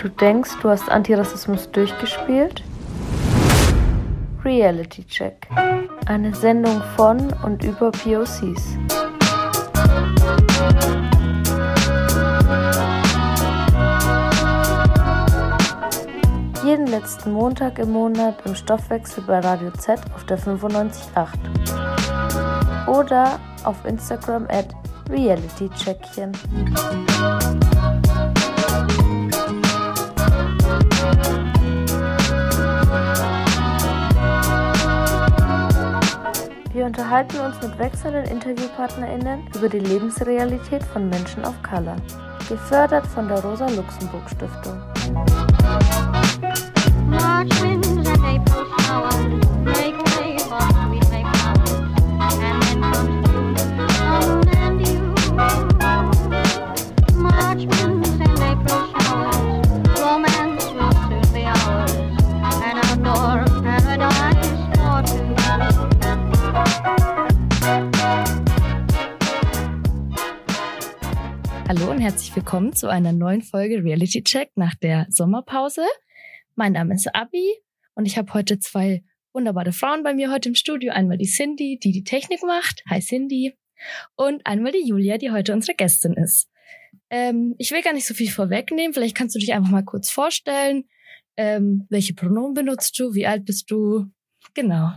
Du denkst, du hast Antirassismus durchgespielt? Reality Check. Eine Sendung von und über POCs. Jeden letzten Montag im Monat im Stoffwechsel bei Radio Z auf der 95.8. Oder auf Instagram at realitycheckchen. Wir unterhalten uns mit wechselnden InterviewpartnerInnen über die Lebensrealität von Menschen of Color. Gefördert von der Rosa-Luxemburg-Stiftung. Und herzlich willkommen zu einer neuen Folge Reality Check nach der Sommerpause. Mein Name ist Abi und ich habe heute zwei wunderbare Frauen bei mir heute im Studio. Einmal die Cindy, die die Technik macht. Hi Cindy. Und einmal die Julia, die heute unsere Gästin ist. Ähm, ich will gar nicht so viel vorwegnehmen. Vielleicht kannst du dich einfach mal kurz vorstellen. Ähm, welche Pronomen benutzt du? Wie alt bist du? Genau.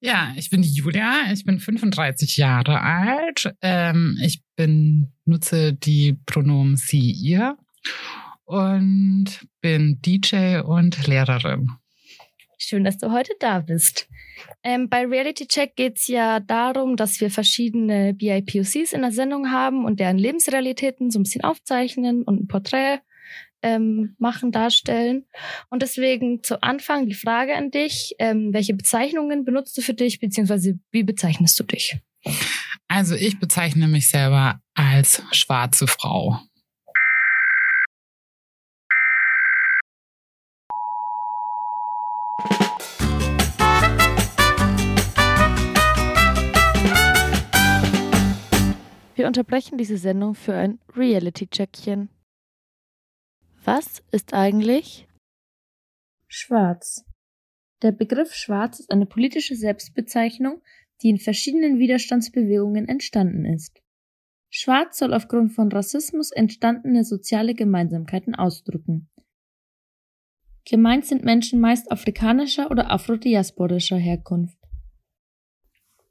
Ja, ich bin die Julia, ich bin 35 Jahre alt. Ähm, ich bin, nutze die Pronomen sie, ihr und bin DJ und Lehrerin. Schön, dass du heute da bist. Ähm, bei Reality Check geht's ja darum, dass wir verschiedene BIPOCs in der Sendung haben und deren Lebensrealitäten so ein bisschen aufzeichnen und ein Porträt ähm, machen, darstellen. Und deswegen zu Anfang die Frage an dich, ähm, welche Bezeichnungen benutzt du für dich, beziehungsweise wie bezeichnest du dich? Also ich bezeichne mich selber als schwarze Frau. Wir unterbrechen diese Sendung für ein Reality-Checkchen. Was ist eigentlich Schwarz? Der Begriff Schwarz ist eine politische Selbstbezeichnung, die in verschiedenen Widerstandsbewegungen entstanden ist. Schwarz soll aufgrund von Rassismus entstandene soziale Gemeinsamkeiten ausdrücken. Gemeint sind Menschen meist afrikanischer oder afrodiasporischer Herkunft.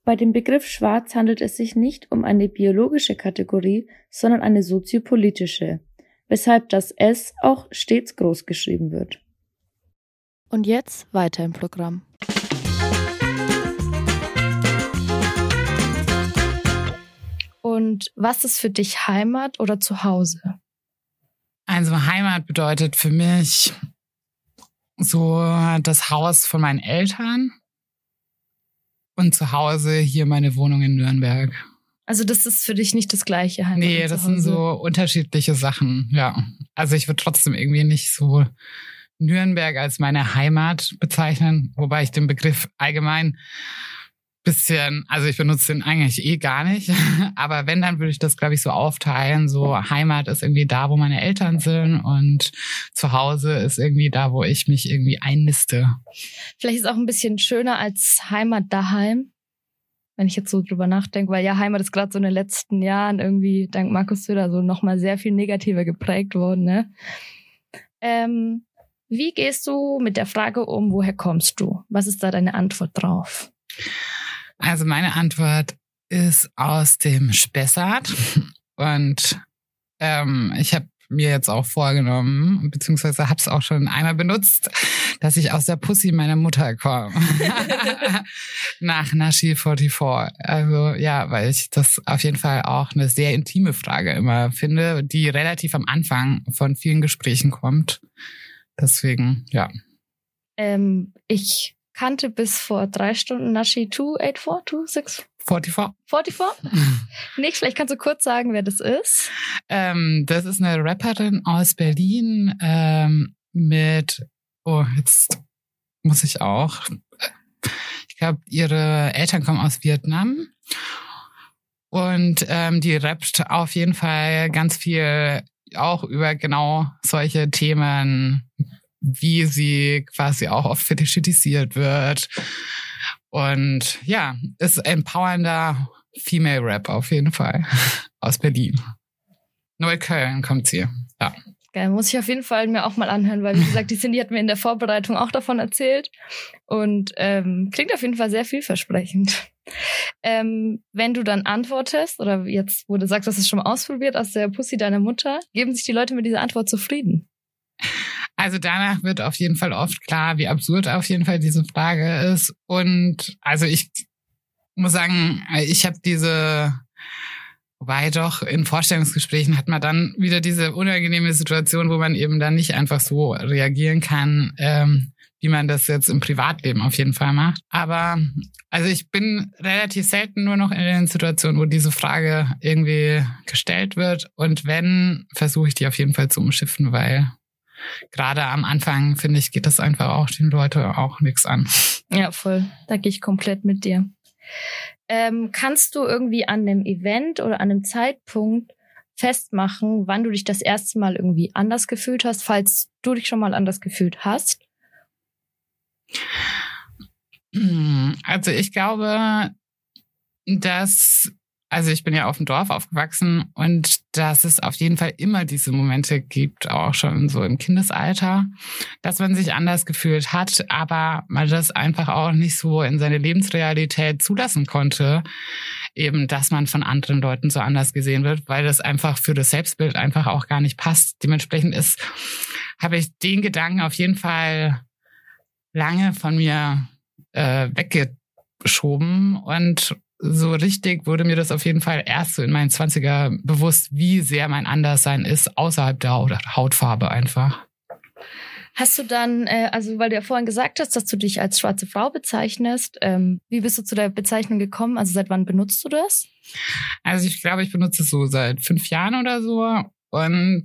Bei dem Begriff Schwarz handelt es sich nicht um eine biologische Kategorie, sondern eine soziopolitische, weshalb das S auch stets groß geschrieben wird. Und jetzt weiter im Programm. Und was ist für dich Heimat oder Zuhause? Also Heimat bedeutet für mich so das Haus von meinen Eltern und zu Hause hier meine Wohnung in Nürnberg. Also das ist für dich nicht das gleiche Heimat. Nee, das sind so unterschiedliche Sachen, ja. Also ich würde trotzdem irgendwie nicht so Nürnberg als meine Heimat bezeichnen, wobei ich den Begriff allgemein bisschen, also ich benutze den eigentlich eh gar nicht, aber wenn, dann würde ich das, glaube ich, so aufteilen. So Heimat ist irgendwie da, wo meine Eltern sind und zu Hause ist irgendwie da, wo ich mich irgendwie einniste. Vielleicht ist auch ein bisschen schöner als Heimat daheim, wenn ich jetzt so drüber nachdenke, weil ja Heimat ist gerade so in den letzten Jahren irgendwie dank Markus Söder so nochmal sehr viel negativer geprägt worden. Ne? Ähm, wie gehst du mit der Frage um, woher kommst du? Was ist da deine Antwort drauf? Also meine Antwort ist aus dem Spessart und ähm, ich habe mir jetzt auch vorgenommen, beziehungsweise habe es auch schon einmal benutzt, dass ich aus der Pussy meiner Mutter komme. Nach Nashi 44. Also ja, weil ich das auf jeden Fall auch eine sehr intime Frage immer finde, die relativ am Anfang von vielen Gesprächen kommt. Deswegen, ja. Ähm, ich kannte bis vor drei Stunden Nashi 284, 26, 44. 44. Nix, vielleicht kannst du kurz sagen, wer das ist. Ähm, das ist eine Rapperin aus Berlin ähm, mit, oh, jetzt muss ich auch. Ich glaube, ihre Eltern kommen aus Vietnam. Und ähm, die rappt auf jeden Fall ganz viel auch über genau solche Themen, wie sie quasi auch oft fetischisiert wird. Und ja, ist empowernder Female Rap auf jeden Fall aus Berlin. Neukölln kommt sie. Ja. Geil, muss ich auf jeden Fall mir auch mal anhören, weil wie gesagt, die Cindy hat mir in der Vorbereitung auch davon erzählt und ähm, klingt auf jeden Fall sehr vielversprechend. Ähm, wenn du dann antwortest, oder jetzt, wo du sagst, dass es schon mal ausprobiert aus der Pussy deiner Mutter, geben sich die Leute mit dieser Antwort zufrieden? Also danach wird auf jeden Fall oft klar, wie absurd auf jeden Fall diese Frage ist. Und also ich muss sagen, ich habe diese Wobei doch in Vorstellungsgesprächen hat man dann wieder diese unangenehme Situation, wo man eben dann nicht einfach so reagieren kann, ähm, wie man das jetzt im Privatleben auf jeden Fall macht. Aber also ich bin relativ selten nur noch in den Situationen, wo diese Frage irgendwie gestellt wird. Und wenn, versuche ich die auf jeden Fall zu umschiffen, weil gerade am Anfang, finde ich, geht das einfach auch den Leuten auch nichts an. Ja, voll. Da gehe ich komplett mit dir. Ähm, kannst du irgendwie an einem Event oder an einem Zeitpunkt festmachen, wann du dich das erste Mal irgendwie anders gefühlt hast, falls du dich schon mal anders gefühlt hast? Also ich glaube, dass also ich bin ja auf dem Dorf aufgewachsen und dass es auf jeden Fall immer diese Momente gibt, auch schon so im Kindesalter, dass man sich anders gefühlt hat, aber man das einfach auch nicht so in seine Lebensrealität zulassen konnte, eben, dass man von anderen Leuten so anders gesehen wird, weil das einfach für das Selbstbild einfach auch gar nicht passt. Dementsprechend ist, habe ich den Gedanken auf jeden Fall lange von mir äh, weggeschoben und so richtig wurde mir das auf jeden Fall erst so in meinen Zwanziger bewusst, wie sehr mein Anderssein ist, außerhalb der Hautfarbe einfach. Hast du dann, äh, also weil du ja vorhin gesagt hast, dass du dich als schwarze Frau bezeichnest, ähm, wie bist du zu der Bezeichnung gekommen? Also seit wann benutzt du das? Also ich glaube, ich benutze es so seit fünf Jahren oder so. Und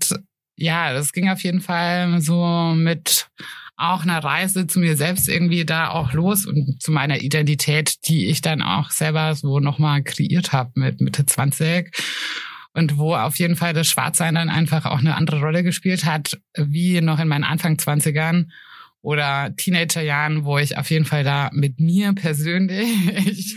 ja, das ging auf jeden Fall so mit auch eine Reise zu mir selbst irgendwie da auch los und zu meiner Identität, die ich dann auch selber so nochmal kreiert habe mit Mitte 20 und wo auf jeden Fall das Schwarzsein dann einfach auch eine andere Rolle gespielt hat, wie noch in meinen Anfang 20ern oder Teenagerjahren, wo ich auf jeden Fall da mit mir persönlich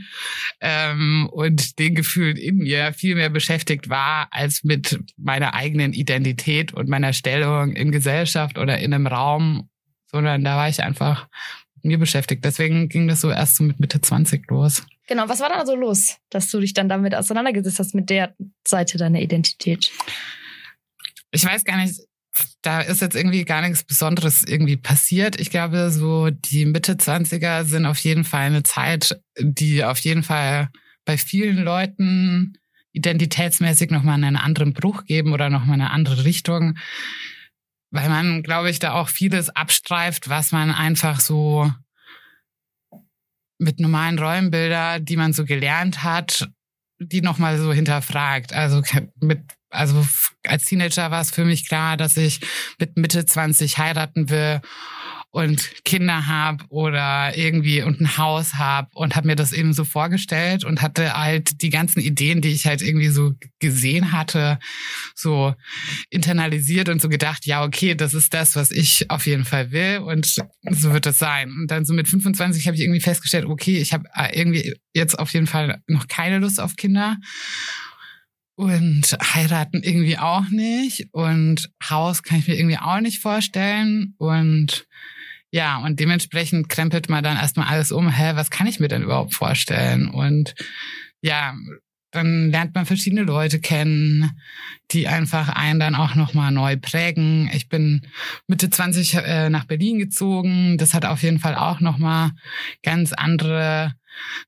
ähm, und den Gefühlen in mir viel mehr beschäftigt war als mit meiner eigenen Identität und meiner Stellung in Gesellschaft oder in einem Raum, sondern da war ich einfach mit mir beschäftigt. Deswegen ging das so erst so mit Mitte 20 los. Genau, was war da so los, dass du dich dann damit auseinandergesetzt hast mit der Seite deiner Identität? Ich weiß gar nicht, da ist jetzt irgendwie gar nichts Besonderes irgendwie passiert. Ich glaube, so die Mitte 20er sind auf jeden Fall eine Zeit, die auf jeden Fall bei vielen Leuten identitätsmäßig nochmal einen anderen Bruch geben oder nochmal eine andere Richtung. Weil man, glaube ich, da auch vieles abstreift, was man einfach so mit normalen Rollenbilder, die man so gelernt hat, die nochmal so hinterfragt. Also mit also als Teenager war es für mich klar, dass ich mit Mitte 20 heiraten will und Kinder habe oder irgendwie und ein Haus habe und habe mir das eben so vorgestellt und hatte halt die ganzen Ideen, die ich halt irgendwie so gesehen hatte, so internalisiert und so gedacht, ja, okay, das ist das, was ich auf jeden Fall will und so wird das sein. Und dann so mit 25 habe ich irgendwie festgestellt, okay, ich habe äh, irgendwie jetzt auf jeden Fall noch keine Lust auf Kinder und heiraten irgendwie auch nicht. Und Haus kann ich mir irgendwie auch nicht vorstellen. Und ja, und dementsprechend krempelt man dann erstmal alles um. Hä, was kann ich mir denn überhaupt vorstellen? Und ja, dann lernt man verschiedene Leute kennen, die einfach einen dann auch nochmal neu prägen. Ich bin Mitte 20 äh, nach Berlin gezogen. Das hat auf jeden Fall auch nochmal ganz andere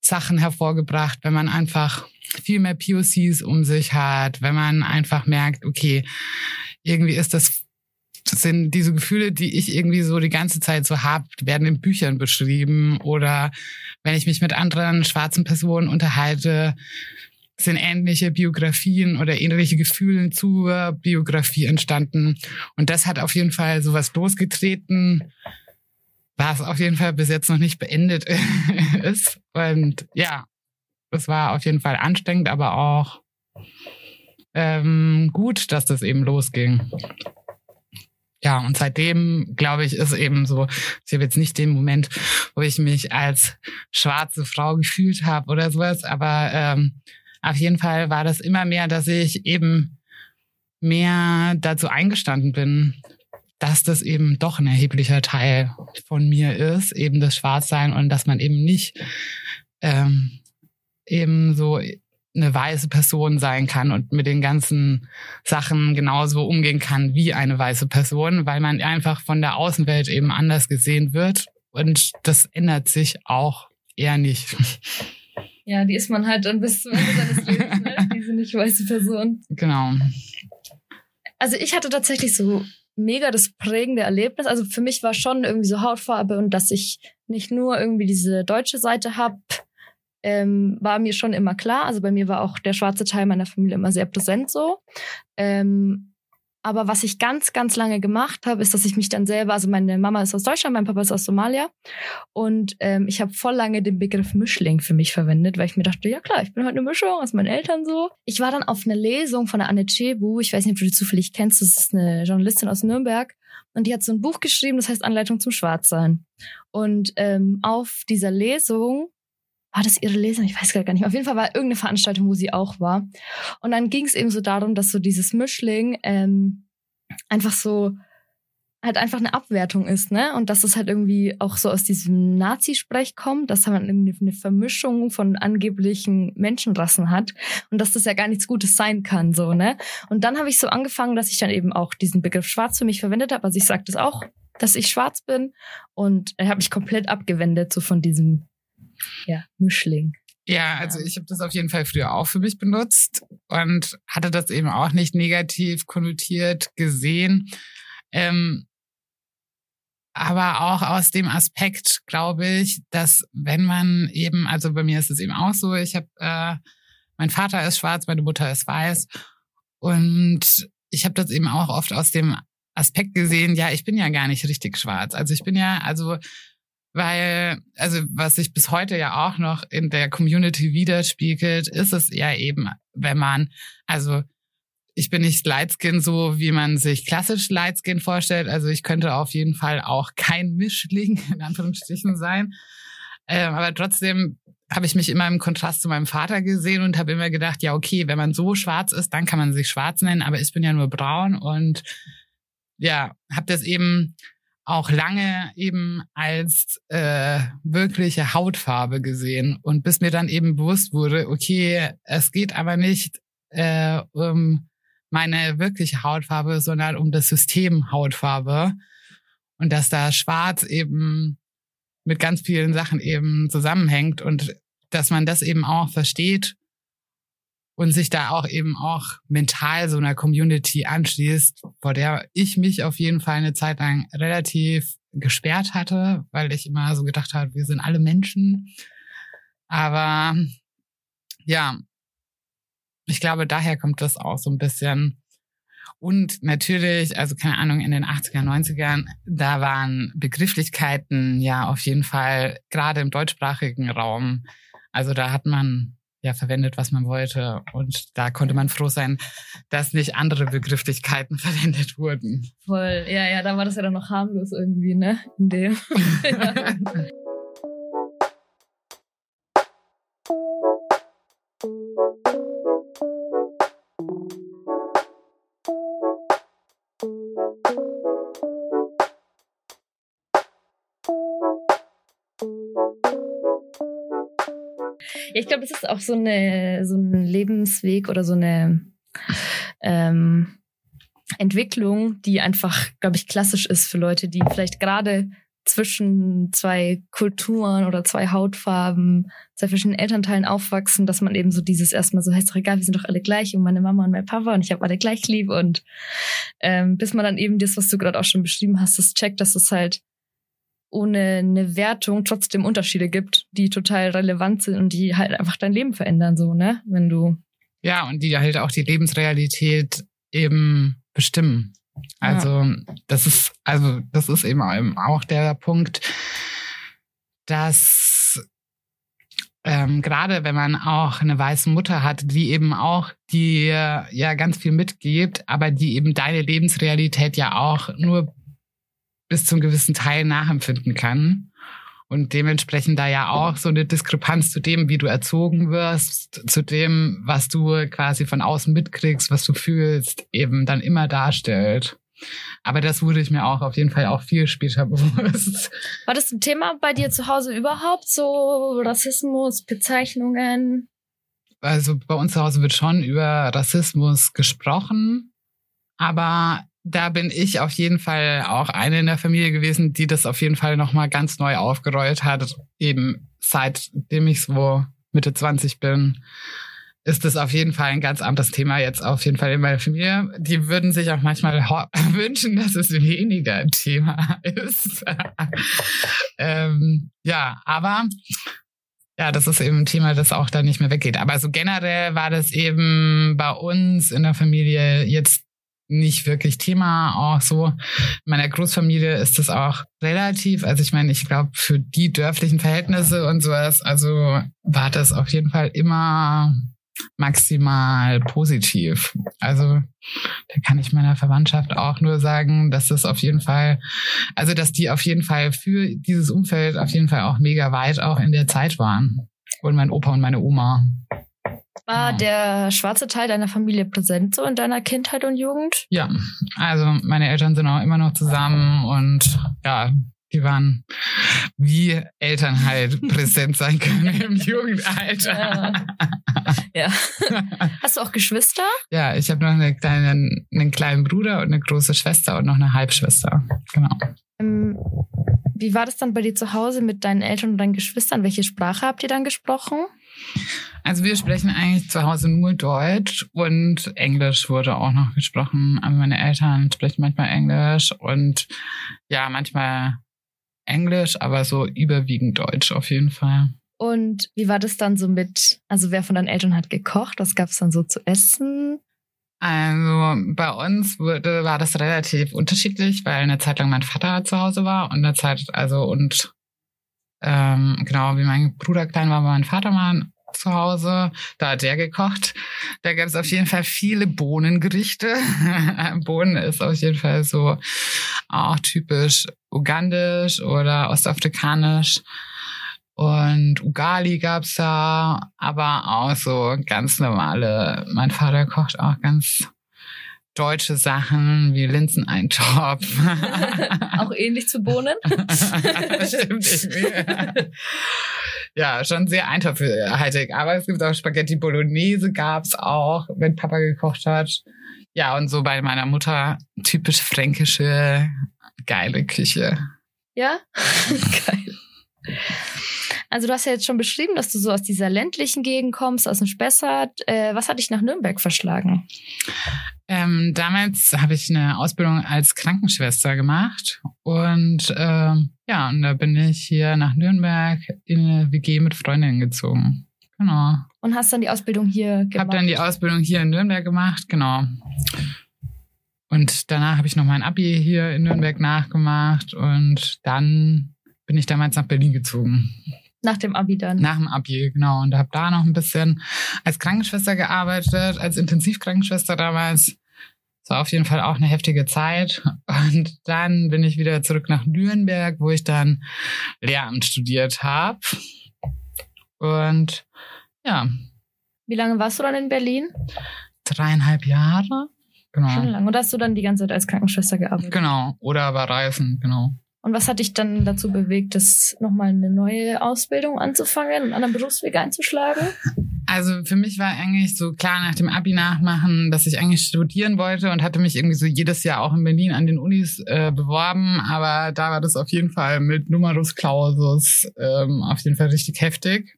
Sachen hervorgebracht, wenn man einfach viel mehr POCs um sich hat, wenn man einfach merkt, okay, irgendwie ist das das sind diese Gefühle, die ich irgendwie so die ganze Zeit so habe, werden in Büchern beschrieben oder wenn ich mich mit anderen schwarzen Personen unterhalte, sind ähnliche Biografien oder ähnliche Gefühle zur Biografie entstanden. Und das hat auf jeden Fall sowas losgetreten, was auf jeden Fall bis jetzt noch nicht beendet ist. Und ja, es war auf jeden Fall anstrengend, aber auch ähm, gut, dass das eben losging. Ja, und seitdem, glaube ich, ist eben so, ich habe jetzt nicht den Moment, wo ich mich als schwarze Frau gefühlt habe oder sowas, aber ähm, auf jeden Fall war das immer mehr, dass ich eben mehr dazu eingestanden bin, dass das eben doch ein erheblicher Teil von mir ist, eben das Schwarzsein und dass man eben nicht ähm, eben so eine weiße Person sein kann und mit den ganzen Sachen genauso umgehen kann wie eine weiße Person, weil man einfach von der Außenwelt eben anders gesehen wird. Und das ändert sich auch eher nicht. Ja, die ist man halt dann bis zum Ende seines Lebens, ne? diese nicht weiße Person. Genau. Also ich hatte tatsächlich so mega das prägende Erlebnis. Also für mich war schon irgendwie so Hautfarbe und dass ich nicht nur irgendwie diese deutsche Seite habe, ähm, war mir schon immer klar. Also bei mir war auch der schwarze Teil meiner Familie immer sehr präsent so. Ähm, aber was ich ganz, ganz lange gemacht habe, ist, dass ich mich dann selber, also meine Mama ist aus Deutschland, mein Papa ist aus Somalia. Und ähm, ich habe voll lange den Begriff Mischling für mich verwendet, weil ich mir dachte, ja klar, ich bin halt eine Mischung aus meinen Eltern so. Ich war dann auf einer Lesung von der Anne Cebu, ich weiß nicht, ob du die zufällig kennst, das ist eine Journalistin aus Nürnberg. Und die hat so ein Buch geschrieben, das heißt Anleitung zum Schwarzsein. Und ähm, auf dieser Lesung war das ihre Lesung? Ich weiß gar nicht. Auf jeden Fall war irgendeine Veranstaltung, wo sie auch war. Und dann ging es eben so darum, dass so dieses Mischling ähm, einfach so halt einfach eine Abwertung ist, ne? Und dass es halt irgendwie auch so aus diesem Nazi-Sprech kommt, dass man eine Vermischung von angeblichen Menschenrassen hat und dass das ja gar nichts Gutes sein kann, so, ne? Und dann habe ich so angefangen, dass ich dann eben auch diesen Begriff schwarz für mich verwendet habe. Also ich sage das auch, dass ich schwarz bin und habe mich komplett abgewendet so von diesem ja, Mischling. Ja, also ich habe das auf jeden Fall früher auch für mich benutzt und hatte das eben auch nicht negativ konnotiert gesehen. Ähm, aber auch aus dem Aspekt, glaube ich, dass wenn man eben, also bei mir ist es eben auch so, ich habe, äh, mein Vater ist schwarz, meine Mutter ist weiß und ich habe das eben auch oft aus dem Aspekt gesehen, ja, ich bin ja gar nicht richtig schwarz. Also ich bin ja, also weil, also was sich bis heute ja auch noch in der Community widerspiegelt, ist es ja eben, wenn man, also ich bin nicht Lightskin so, wie man sich klassisch Lightskin vorstellt. Also ich könnte auf jeden Fall auch kein Mischling in Anführungsstrichen sein. Ähm, aber trotzdem habe ich mich immer im Kontrast zu meinem Vater gesehen und habe immer gedacht, ja okay, wenn man so schwarz ist, dann kann man sich schwarz nennen, aber ich bin ja nur braun und ja, habe das eben auch lange eben als äh, wirkliche Hautfarbe gesehen. Und bis mir dann eben bewusst wurde, okay, es geht aber nicht äh, um meine wirkliche Hautfarbe, sondern um das System Hautfarbe. Und dass da Schwarz eben mit ganz vielen Sachen eben zusammenhängt und dass man das eben auch versteht und sich da auch eben auch mental so einer Community anschließt, vor der ich mich auf jeden Fall eine Zeit lang relativ gesperrt hatte, weil ich immer so gedacht habe, wir sind alle Menschen. Aber ja, ich glaube, daher kommt das auch so ein bisschen. Und natürlich, also keine Ahnung, in den 80er, 90ern, da waren Begrifflichkeiten ja auf jeden Fall gerade im deutschsprachigen Raum. Also da hat man ja verwendet, was man wollte. Und da konnte man froh sein, dass nicht andere Begrifflichkeiten verwendet wurden. Voll, ja, ja, da war das ja dann noch harmlos irgendwie, ne? In dem. Ja, ich glaube, es ist auch so eine so ein Lebensweg oder so eine ähm, Entwicklung, die einfach, glaube ich, klassisch ist für Leute, die vielleicht gerade zwischen zwei Kulturen oder zwei Hautfarben, zwei verschiedenen Elternteilen aufwachsen, dass man eben so dieses erstmal so heißt doch egal, wir sind doch alle gleich und meine Mama und mein Papa und ich habe alle gleich lieb und ähm, bis man dann eben das, was du gerade auch schon beschrieben hast, das checkt, dass es halt ohne eine Wertung trotzdem Unterschiede gibt, die total relevant sind und die halt einfach dein Leben verändern, so, ne? Wenn du. Ja, und die halt auch die Lebensrealität eben bestimmen. Also, ja. das ist, also, das ist eben auch der Punkt, dass ähm, gerade wenn man auch eine weiße Mutter hat, die eben auch die ja ganz viel mitgibt, aber die eben deine Lebensrealität ja auch nur bis zum gewissen Teil nachempfinden kann. Und dementsprechend da ja auch so eine Diskrepanz zu dem, wie du erzogen wirst, zu dem, was du quasi von außen mitkriegst, was du fühlst, eben dann immer darstellt. Aber das wurde ich mir auch auf jeden Fall auch viel später bewusst. War das ein Thema bei dir zu Hause überhaupt? So Rassismus, Bezeichnungen? Also bei uns zu Hause wird schon über Rassismus gesprochen, aber da bin ich auf jeden Fall auch eine in der Familie gewesen, die das auf jeden Fall nochmal ganz neu aufgerollt hat. Eben seitdem ich so Mitte 20 bin, ist das auf jeden Fall ein ganz anderes Thema jetzt auf jeden Fall in meiner Familie. Die würden sich auch manchmal wünschen, dass es weniger ein Thema ist. ähm, ja, aber ja, das ist eben ein Thema, das auch da nicht mehr weggeht. Aber so generell war das eben bei uns in der Familie jetzt nicht wirklich Thema. Auch so in meiner Großfamilie ist das auch relativ. Also ich meine, ich glaube, für die dörflichen Verhältnisse und sowas, also war das auf jeden Fall immer maximal positiv. Also da kann ich meiner Verwandtschaft auch nur sagen, dass das auf jeden Fall, also dass die auf jeden Fall für dieses Umfeld auf jeden Fall auch mega weit auch in der Zeit waren. Und mein Opa und meine Oma. War der schwarze Teil deiner Familie präsent so in deiner Kindheit und Jugend? Ja, also meine Eltern sind auch immer noch zusammen und ja, die waren wie Eltern halt präsent sein können im Jugendalter. Ja. ja. Hast du auch Geschwister? Ja, ich habe noch eine kleine, einen kleinen Bruder und eine große Schwester und noch eine Halbschwester. Genau. Ähm, wie war das dann bei dir zu Hause mit deinen Eltern und deinen Geschwistern? Welche Sprache habt ihr dann gesprochen? Also wir sprechen eigentlich zu Hause nur Deutsch und Englisch wurde auch noch gesprochen. Aber meine Eltern sprechen manchmal Englisch und ja, manchmal Englisch, aber so überwiegend Deutsch auf jeden Fall. Und wie war das dann so mit, also wer von deinen Eltern hat gekocht? Was gab es dann so zu essen? Also bei uns wurde, war das relativ unterschiedlich, weil eine Zeit lang mein Vater zu Hause war und eine Zeit, also und ähm, genau wie mein Bruder klein war, war mein Vater mal zu Hause. Da hat der gekocht. Da gab es auf jeden Fall viele Bohnengerichte. Bohnen ist auf jeden Fall so auch typisch ugandisch oder ostafrikanisch. Und Ugali gab's da, aber auch so ganz normale. Mein Vater kocht auch ganz deutsche Sachen wie Linseneintopf. auch ähnlich zu Bohnen? Stimmt irgendwie. ja, schon sehr eintopfhaltig. Aber es gibt auch Spaghetti Bolognese gab's auch, wenn Papa gekocht hat. Ja, und so bei meiner Mutter typisch fränkische, geile Küche. Ja? Geil. Also du hast ja jetzt schon beschrieben, dass du so aus dieser ländlichen Gegend kommst, aus dem Spessart. Äh, was hat dich nach Nürnberg verschlagen? Ähm, damals habe ich eine Ausbildung als Krankenschwester gemacht und ähm, ja, und da bin ich hier nach Nürnberg in eine WG mit Freundinnen gezogen. Genau. Und hast dann die Ausbildung hier gemacht? Hab dann die Ausbildung hier in Nürnberg gemacht, genau. Und danach habe ich noch mein Abi hier in Nürnberg nachgemacht und dann bin ich damals nach Berlin gezogen. Nach dem Abi dann? Nach dem Abi, genau. Und habe da noch ein bisschen als Krankenschwester gearbeitet, als Intensivkrankenschwester damals. Das war auf jeden Fall auch eine heftige Zeit. Und dann bin ich wieder zurück nach Nürnberg, wo ich dann Lehramt studiert habe. Und ja. Wie lange warst du dann in Berlin? Dreieinhalb Jahre. Genau. Schon lange. Und hast du dann die ganze Zeit als Krankenschwester gearbeitet? Genau. Oder bei Reisen, genau. Und was hat dich dann dazu bewegt, das nochmal eine neue Ausbildung anzufangen, einen anderen Berufsweg einzuschlagen? Also für mich war eigentlich so klar nach dem Abi nachmachen, dass ich eigentlich studieren wollte und hatte mich irgendwie so jedes Jahr auch in Berlin an den Unis äh, beworben, aber da war das auf jeden Fall mit Numerus Clausus ähm, auf jeden Fall richtig heftig.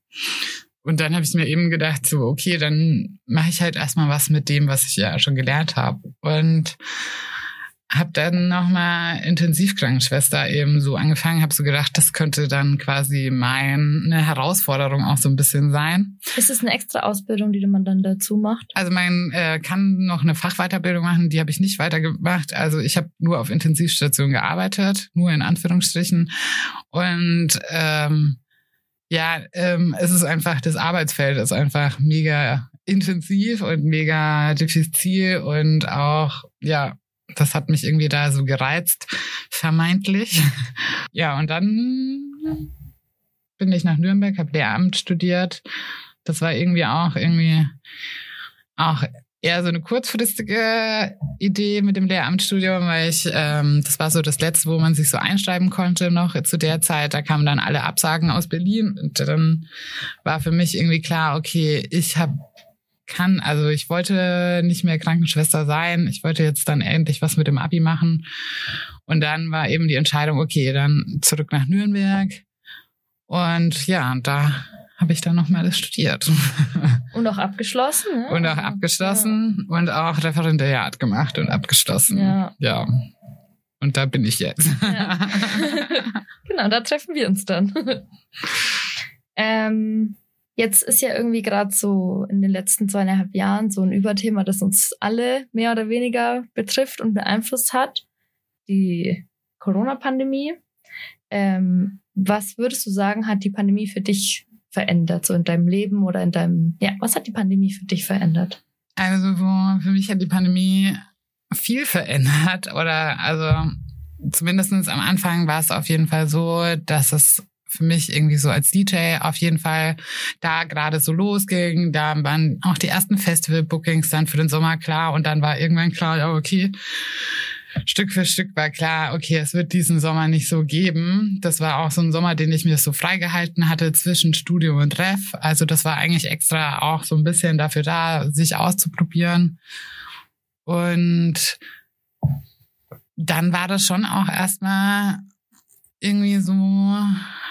Und dann habe ich mir eben gedacht, so okay, dann mache ich halt erstmal was mit dem, was ich ja schon gelernt habe. Und habe dann nochmal Intensivkrankenschwester eben so angefangen, habe so gedacht, das könnte dann quasi meine Herausforderung auch so ein bisschen sein. Ist es eine extra Ausbildung, die man dann dazu macht? Also man äh, kann noch eine Fachweiterbildung machen, die habe ich nicht weitergemacht. Also ich habe nur auf Intensivstation gearbeitet, nur in Anführungsstrichen. Und ähm, ja, ähm, es ist einfach, das Arbeitsfeld ist einfach mega intensiv und mega diffizil und auch, ja, das hat mich irgendwie da so gereizt, vermeintlich. Ja, und dann bin ich nach Nürnberg, habe Lehramt studiert. Das war irgendwie auch irgendwie auch eher so eine kurzfristige Idee mit dem Lehramtsstudium, weil ich, ähm, das war so das letzte, wo man sich so einschreiben konnte noch zu der Zeit. Da kamen dann alle Absagen aus Berlin und dann war für mich irgendwie klar, okay, ich habe kann, also ich wollte nicht mehr Krankenschwester sein. Ich wollte jetzt dann endlich was mit dem Abi machen. Und dann war eben die Entscheidung, okay, dann zurück nach Nürnberg. Und ja, und da habe ich dann nochmal alles studiert. Und auch abgeschlossen. Ne? Und auch abgeschlossen ja. und auch Referendariat gemacht und abgeschlossen. Ja. ja. Und da bin ich jetzt. Ja. genau, da treffen wir uns dann. ähm, jetzt ist ja irgendwie gerade so in den letzten zweieinhalb Jahren so ein Überthema, das uns alle mehr oder weniger betrifft und beeinflusst hat. Die Corona-Pandemie. Ähm, was würdest du sagen, hat die Pandemie für dich verändert, so in deinem Leben oder in deinem, ja, was hat die Pandemie für dich verändert? Also für mich hat die Pandemie viel verändert oder also zumindestens am Anfang war es auf jeden Fall so, dass es für mich irgendwie so als DJ auf jeden Fall da gerade so losging. Da waren auch die ersten Festival-Bookings dann für den Sommer klar und dann war irgendwann klar, okay, Stück für Stück war klar, okay, es wird diesen Sommer nicht so geben. Das war auch so ein Sommer, den ich mir so freigehalten hatte zwischen Studio und Ref. Also das war eigentlich extra auch so ein bisschen dafür da, sich auszuprobieren. Und dann war das schon auch erstmal irgendwie so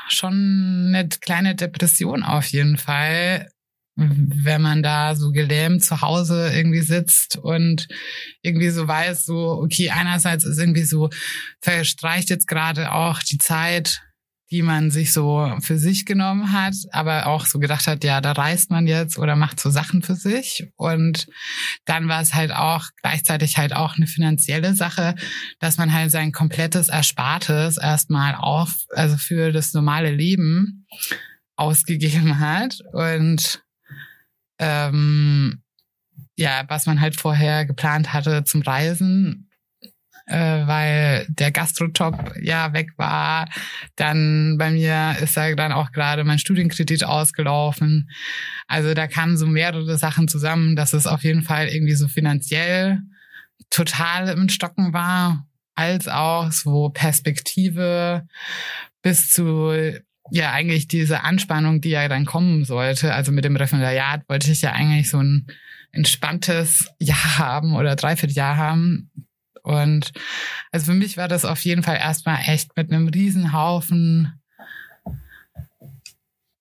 schon eine kleine Depression auf jeden Fall, wenn man da so gelähmt zu Hause irgendwie sitzt und irgendwie so weiß, so, okay, einerseits ist irgendwie so, verstreicht jetzt gerade auch die Zeit die man sich so für sich genommen hat, aber auch so gedacht hat, ja, da reist man jetzt oder macht so Sachen für sich. Und dann war es halt auch gleichzeitig halt auch eine finanzielle Sache, dass man halt sein komplettes Erspartes erstmal auf, also für das normale Leben ausgegeben hat. Und ähm, ja, was man halt vorher geplant hatte zum Reisen, äh, weil der Gastrojob ja weg war. Dann bei mir ist da dann auch gerade mein Studienkredit ausgelaufen. Also da kamen so mehrere Sachen zusammen, dass es auf jeden Fall irgendwie so finanziell total im Stocken war, als auch so Perspektive bis zu ja eigentlich diese Anspannung, die ja dann kommen sollte. Also mit dem Referendariat wollte ich ja eigentlich so ein entspanntes Jahr haben oder Dreivierteljahr haben, und also für mich war das auf jeden Fall erstmal echt mit einem Riesenhaufen,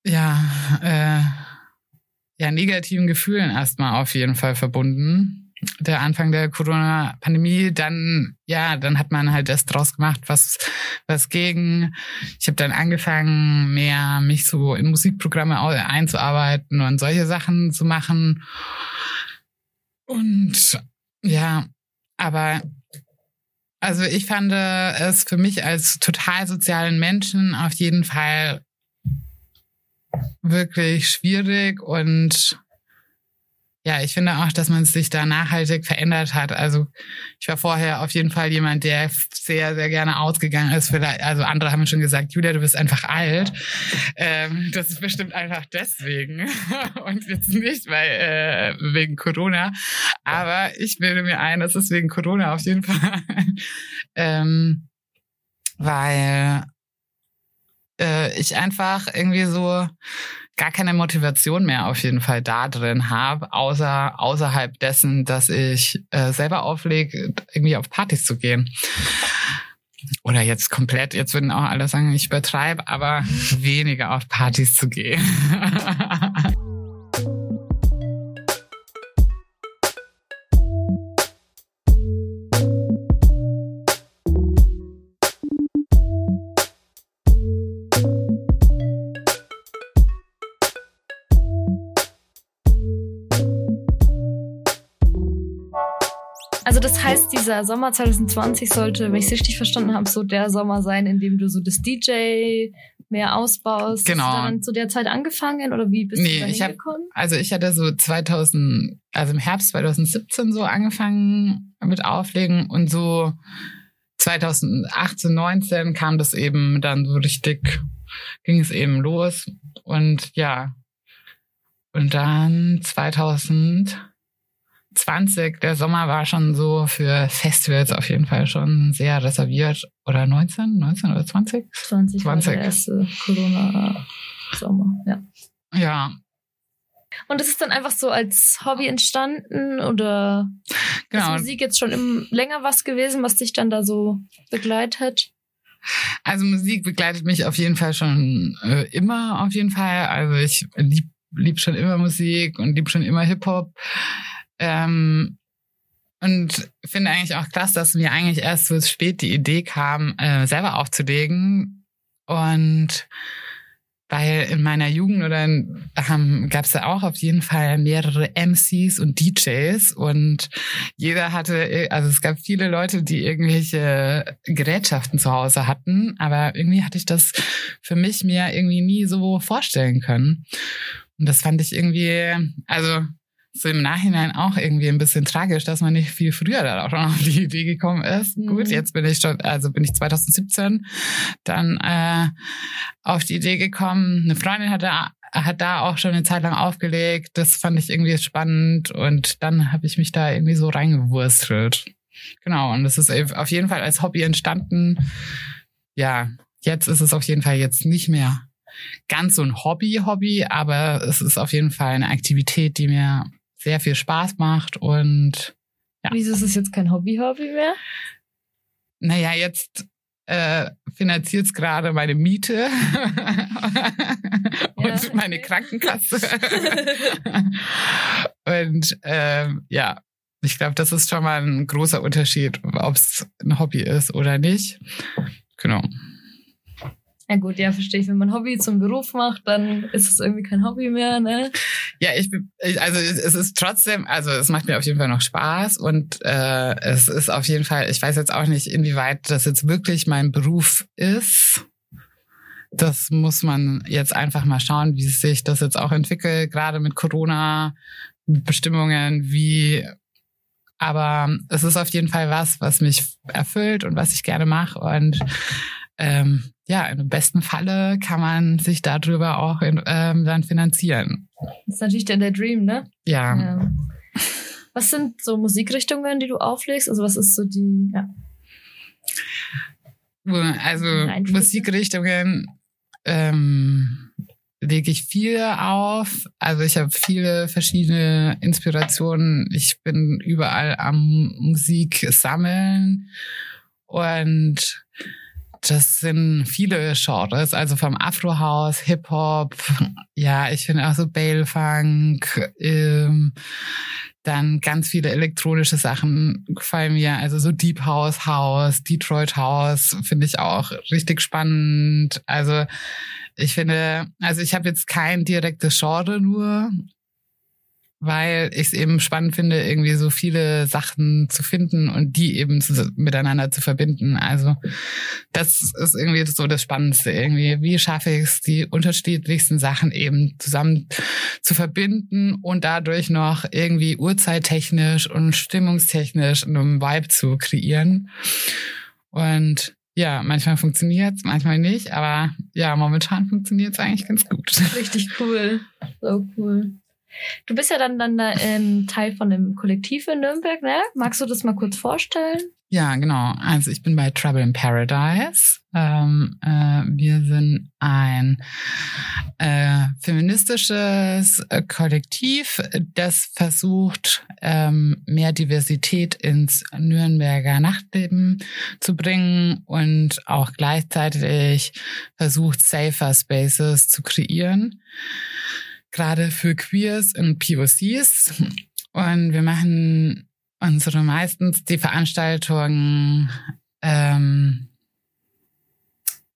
ja, äh, ja, negativen Gefühlen erstmal auf jeden Fall verbunden. Der Anfang der Corona-Pandemie, dann, ja, dann hat man halt das draus gemacht, was, was gegen. Ich habe dann angefangen, mehr mich so in Musikprogramme einzuarbeiten und solche Sachen zu machen. Und ja, aber also ich fand es für mich als total sozialen Menschen auf jeden Fall wirklich schwierig und ja, ich finde auch, dass man sich da nachhaltig verändert hat. Also ich war vorher auf jeden Fall jemand, der sehr, sehr gerne ausgegangen ist. Also andere haben schon gesagt, Julia, du bist einfach alt. Ähm, das ist bestimmt einfach deswegen und jetzt nicht weil äh, wegen Corona. Aber ich bilde mir ein, das ist wegen Corona auf jeden Fall, ähm, weil äh, ich einfach irgendwie so gar keine Motivation mehr auf jeden Fall da drin habe, außer außerhalb dessen, dass ich äh, selber auflege, irgendwie auf Partys zu gehen. Oder jetzt komplett, jetzt würden auch alle sagen, ich übertreibe, aber weniger auf Partys zu gehen. dieser Sommer 2020 sollte, wenn ich es richtig verstanden habe, so der Sommer sein, in dem du so das DJ mehr ausbaust. Genau. Hast du dann zu der Zeit angefangen oder wie bist Nee, du da hingekommen? Also ich hatte so 2000, also im Herbst 2017 so angefangen mit Auflegen und so 2018, 19 kam das eben dann so richtig, ging es eben los und ja. Und dann 2020, der Sommer war schon so für Festivals auf jeden Fall schon sehr reserviert. Oder 19, 19 oder 20? 20, war 20. der erste Corona-Sommer, ja. Ja, Und es ist dann einfach so als Hobby entstanden oder genau. ist Musik jetzt schon im, länger was gewesen, was dich dann da so begleitet? Also Musik begleitet mich auf jeden Fall schon äh, immer, auf jeden Fall. Also ich lieb, lieb schon immer Musik und lieb schon immer Hip-Hop. Ähm, und finde eigentlich auch krass, dass mir eigentlich erst so spät die Idee kam, äh, selber aufzulegen. Und weil in meiner Jugend oder ähm, gab es ja auch auf jeden Fall mehrere MCs und DJs und jeder hatte, also es gab viele Leute, die irgendwelche Gerätschaften zu Hause hatten, aber irgendwie hatte ich das für mich mir irgendwie nie so vorstellen können. Und das fand ich irgendwie, also so im Nachhinein auch irgendwie ein bisschen tragisch, dass man nicht viel früher da auch schon auf die Idee gekommen ist. Mhm. Gut, jetzt bin ich schon, also bin ich 2017 dann äh, auf die Idee gekommen. Eine Freundin hat da, hat da auch schon eine Zeit lang aufgelegt. Das fand ich irgendwie spannend und dann habe ich mich da irgendwie so reingewurstelt. Genau, und das ist auf jeden Fall als Hobby entstanden. Ja, jetzt ist es auf jeden Fall jetzt nicht mehr ganz so ein Hobby-Hobby, aber es ist auf jeden Fall eine Aktivität, die mir sehr viel Spaß macht und Ja. Wieso ist es jetzt kein Hobby-Hobby mehr? naja, jetzt äh, finanziert es gerade meine Miete und Ja, meine okay. Krankenkasse. und ähm, ja, ich glaube, das ist schon mal ein großer Unterschied, ob es ein Hobby ist oder nicht. Genau. Ja gut, ja, verstehe ich. Wenn man Hobby zum Beruf macht, dann ist es irgendwie kein Hobby mehr, ne? Ja, ich, also es ist trotzdem, also es macht mir auf jeden Fall noch Spaß und äh, es ist auf jeden Fall, ich weiß jetzt auch nicht, inwieweit das jetzt wirklich mein Beruf ist. Das muss man jetzt einfach mal schauen, wie sich das jetzt auch entwickelt, gerade mit Corona, mit Bestimmungen, wie aber es ist auf jeden Fall was, was mich erfüllt und was ich gerne mache und ähm, ja, im besten Falle kann man sich darüber auch in, ähm, dann finanzieren. Das ist natürlich dann der Dream, ne? Ja. Ja. Was sind so Musikrichtungen, die du auflegst? Also was ist so die, ja. Also? Musikrichtungen ähm, lege ich viel auf. Also ich habe viele verschiedene Inspirationen. Ich bin überall am Musik sammeln und das sind viele Genres, also vom Afro-House, Hip-Hop, ja, ich finde auch so Bale-Funk, ähm, dann ganz viele elektronische Sachen gefallen mir, also so Deep House, House, Detroit House finde ich auch richtig spannend. Also ich finde, also ich habe jetzt kein direktes Genre nur, weil ich es eben spannend finde, irgendwie so viele Sachen zu finden und die eben zu, miteinander zu verbinden. Also das ist irgendwie so das Spannendste irgendwie. Wie schaffe ich es, die unterschiedlichsten Sachen eben zusammen zu verbinden und dadurch noch irgendwie uhrzeittechnisch und stimmungstechnisch einen Vibe zu kreieren. Und ja, manchmal funktioniert's, manchmal nicht, aber ja, momentan funktioniert's eigentlich ganz gut. Richtig cool. So cool. Du bist ja dann, dann da, ähm, Teil von dem Kollektiv in Nürnberg, ne? Magst du das mal kurz vorstellen? Ja, genau. Also ich bin bei Trouble in Paradise. Ähm, äh, wir sind ein äh, feministisches äh, Kollektiv, das versucht, ähm, mehr Diversität ins Nürnberger Nachtleben zu bringen und auch gleichzeitig versucht, safer Spaces zu kreieren. Gerade für Queers und POCs. Und wir machen unsere meistens die Veranstaltungen, ähm,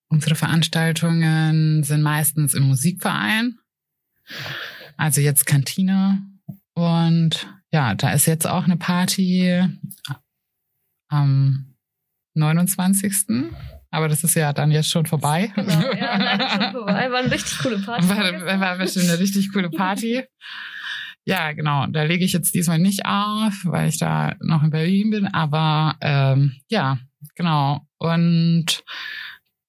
unsere Veranstaltungen sind meistens im Musikverein, also jetzt Kantine. Und ja, da ist jetzt auch eine Party am 29. Aber das ist ja dann jetzt schon vorbei. Genau, ja, leider schon vorbei. War eine richtig coole Party. War, war bestimmt eine richtig coole Party. Ja, genau. Da lege ich jetzt diesmal nicht auf, weil ich da noch in Berlin bin. Aber ähm, ja, genau. Und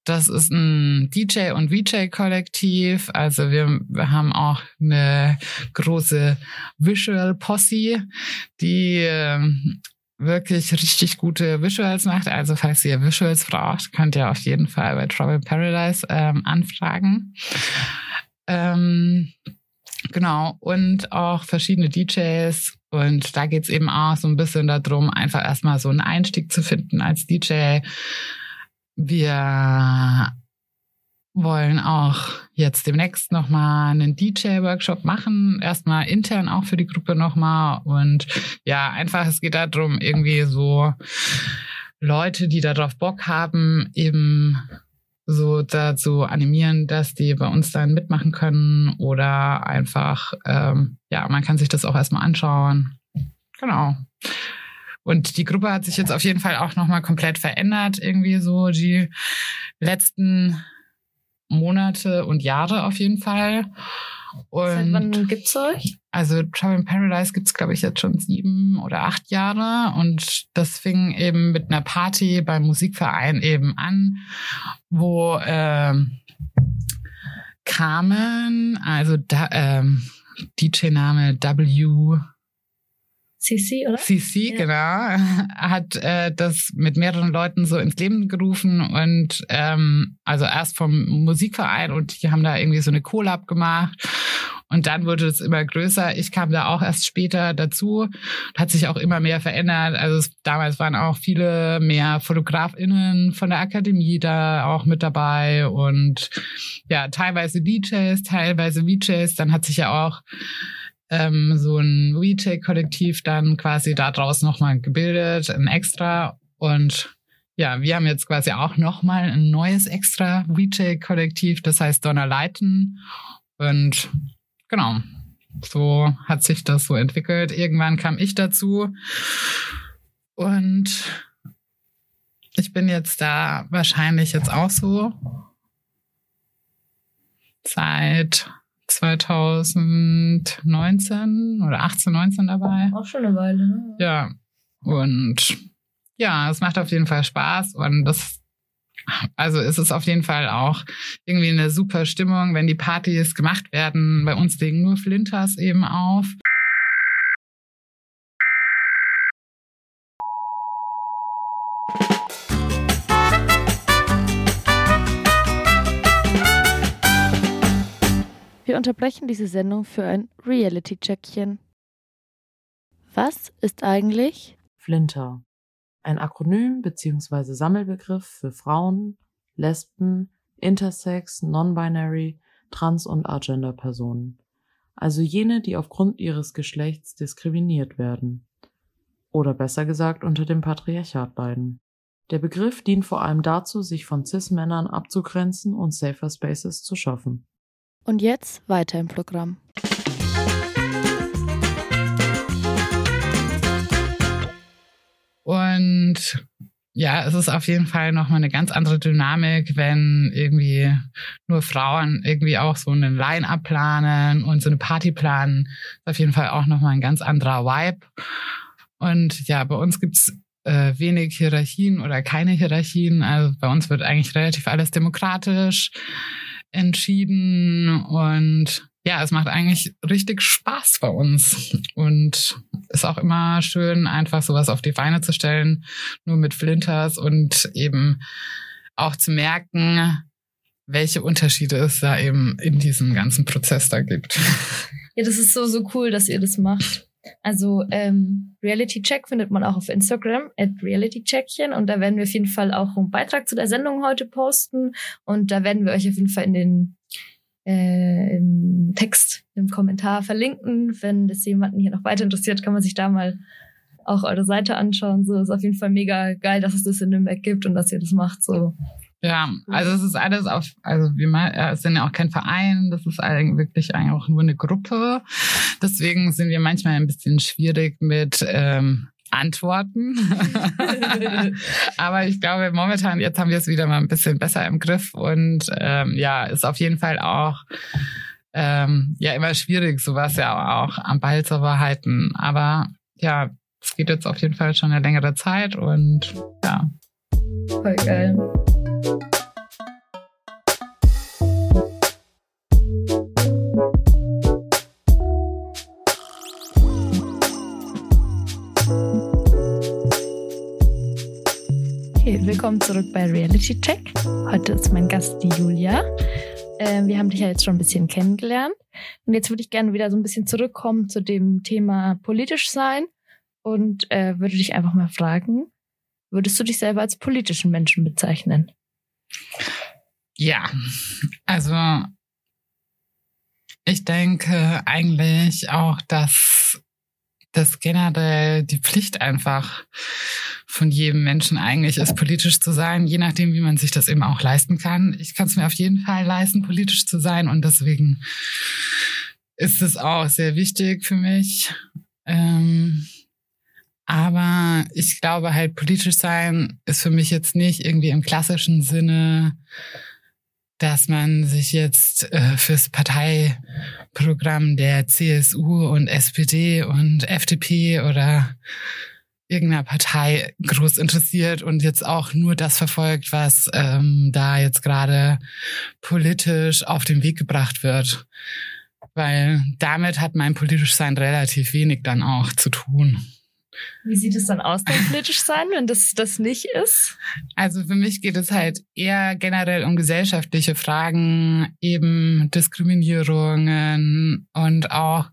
das ist ein DJ- und VJ-Kollektiv. Also wir, wir haben auch eine große Visual Posse, die ähm, wirklich richtig gute Visuals macht. Also falls ihr Visuals braucht, könnt ihr auf jeden Fall bei Trouble Paradise ähm, anfragen. Ähm, genau, und auch verschiedene DJs. Und da geht's eben auch so ein bisschen darum, einfach erstmal so einen Einstieg zu finden als DJ. Wir wollen auch jetzt demnächst nochmal einen DJ-Workshop machen. Erstmal intern auch für die Gruppe nochmal. Und ja, einfach, es geht darum, irgendwie so Leute, die darauf Bock haben, eben so dazu animieren, dass die bei uns dann mitmachen können oder einfach, ähm, ja, man kann sich das auch erstmal anschauen. Genau. Und die Gruppe hat sich jetzt auf jeden Fall auch nochmal komplett verändert, irgendwie so die letzten Monate und Jahre auf jeden Fall. Und Seit wann gibt's euch? Also Trouble in Paradise gibt's glaube ich, jetzt schon sieben oder acht Jahre. Und das fing eben mit einer Party beim Musikverein eben an, wo ähm, Carmen, also da, ähm, DJ-Name W CC, oder? CC, Ja. genau, hat äh, das mit mehreren Leuten so ins Leben gerufen und ähm, also erst vom Musikverein und die haben da irgendwie so eine Collab gemacht und dann wurde es immer größer. Ich kam da auch erst später dazu, hat sich auch immer mehr verändert. Also es, damals waren auch viele mehr FotografInnen von der Akademie da auch mit dabei und ja, teilweise DJs, teilweise VJs. Dann hat sich ja auch ähm, so ein Retail-Kollektiv dann quasi da draußen nochmal gebildet, ein Extra. Und ja, wir haben jetzt quasi auch nochmal ein neues Extra Retail-Kollektiv, das heißt Donner Leiten. Und genau, so hat sich das so entwickelt. Irgendwann kam ich dazu und ich bin jetzt da wahrscheinlich jetzt auch so seit 2019 oder 18, 19 dabei. Auch schon eine Weile, ne? Ja. Und ja, es macht auf jeden Fall Spaß und das, also ist es auf jeden Fall auch irgendwie eine super Stimmung, wenn die Partys gemacht werden. Bei uns legen nur Flinters eben auf. Unterbrechen diese Sendung für ein Reality-Checkchen. Was ist eigentlich Flinter. Ein Akronym bzw. Sammelbegriff für Frauen, Lesben, Intersex, Non-Binary, Trans- und Agender-Personen. Also jene, die aufgrund ihres Geschlechts diskriminiert werden. Oder besser gesagt unter dem Patriarchat leiden. Der Begriff dient vor allem dazu, sich von Cis-Männern abzugrenzen und Safer Spaces zu schaffen. Und jetzt weiter im Programm. Und ja, es ist auf jeden Fall nochmal eine ganz andere Dynamik, wenn irgendwie nur Frauen irgendwie auch so einen Line-Up planen und so eine Party planen. Ist auf jeden Fall auch nochmal ein ganz anderer Vibe. Und ja, bei uns gibt's äh, wenig Hierarchien oder keine Hierarchien. Also bei uns wird eigentlich relativ alles demokratisch entschieden und ja, es macht eigentlich richtig Spaß bei uns und ist auch immer schön, einfach sowas auf die Beine zu stellen, nur mit Flinters und eben auch zu merken, welche Unterschiede es da eben in diesem ganzen Prozess da gibt. Ja, das ist so, so cool, dass ihr das macht. Also ähm, Reality Check findet man auch auf Instagram at Reality Checkchen und da werden wir auf jeden Fall auch einen Beitrag zu der Sendung heute posten und da werden wir euch auf jeden Fall in den äh, im Text, im Kommentar verlinken. Wenn das jemanden hier noch weiter interessiert, kann man sich da mal auch eure Seite anschauen. So ist auf jeden Fall mega geil, dass es das in Nürnberg gibt und dass ihr das macht. So Ja, also es ist alles auf, also wir mal, äh, es sind ja auch kein Verein, das ist eigentlich wirklich eigentlich auch nur eine Gruppe. Deswegen sind wir manchmal ein bisschen schwierig mit ähm, antworten. Aber ich glaube, momentan, jetzt haben wir es wieder mal ein bisschen besser im Griff und ähm, ja, ist auf jeden Fall auch ähm, ja immer schwierig, sowas ja auch am Ball zu behalten. Aber ja, es geht jetzt auf jeden Fall schon eine längere Zeit und ja. Voll geil. Willkommen zurück bei Reality Check. Heute ist mein Gast die Julia. Ähm, wir haben dich ja jetzt schon ein bisschen kennengelernt. Und jetzt würde ich gerne wieder so ein bisschen zurückkommen zu dem Thema politisch sein und äh, würde dich einfach mal fragen, würdest du dich selber als politischen Menschen bezeichnen? Ja, also ich denke eigentlich auch, dass das generell die Pflicht einfach von jedem Menschen eigentlich ist, politisch zu sein, je nachdem, wie man sich das eben auch leisten kann. Ich kann es mir auf jeden Fall leisten, politisch zu sein und deswegen ist es auch sehr wichtig für mich. Ähm, aber ich glaube halt, politisch sein ist für mich jetzt nicht irgendwie im klassischen Sinne, dass man sich jetzt äh, fürs Parteiprogramm der CSU und SPD und FDP oder irgendeiner Partei groß interessiert und jetzt auch nur das verfolgt, was ähm, da jetzt gerade politisch auf den Weg gebracht wird. Weil damit hat mein politisch Sein relativ wenig dann auch zu tun. Wie sieht es dann aus, dein politisch sein, wenn das das nicht ist? Also für mich geht es halt eher generell um gesellschaftliche Fragen, eben Diskriminierungen und auch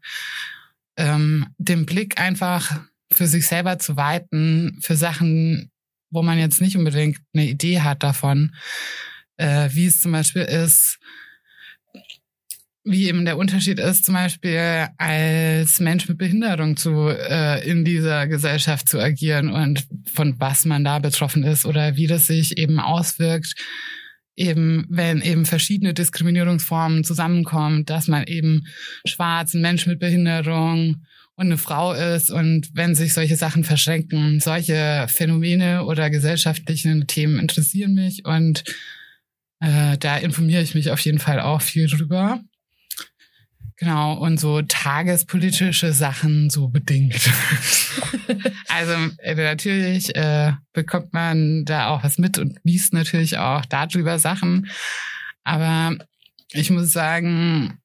ähm, den Blick einfach für sich selber zu weiten, für Sachen, wo man jetzt nicht unbedingt eine Idee hat davon, äh, wie es zum Beispiel ist, wie eben der Unterschied ist, zum Beispiel als Mensch mit Behinderung zu äh, in dieser Gesellschaft zu agieren und von was man da betroffen ist oder wie das sich eben auswirkt, eben wenn eben verschiedene Diskriminierungsformen zusammenkommen, dass man eben schwarz, ein Mensch mit Behinderung und eine Frau ist und wenn sich solche Sachen verschränken, solche Phänomene oder gesellschaftliche Themen interessieren mich und äh, da informiere ich mich auf jeden Fall auch viel drüber. Genau, und so tagespolitische Sachen so bedingt. also äh, natürlich äh, bekommt man da auch was mit und liest natürlich auch darüber Sachen. Aber ich muss sagen,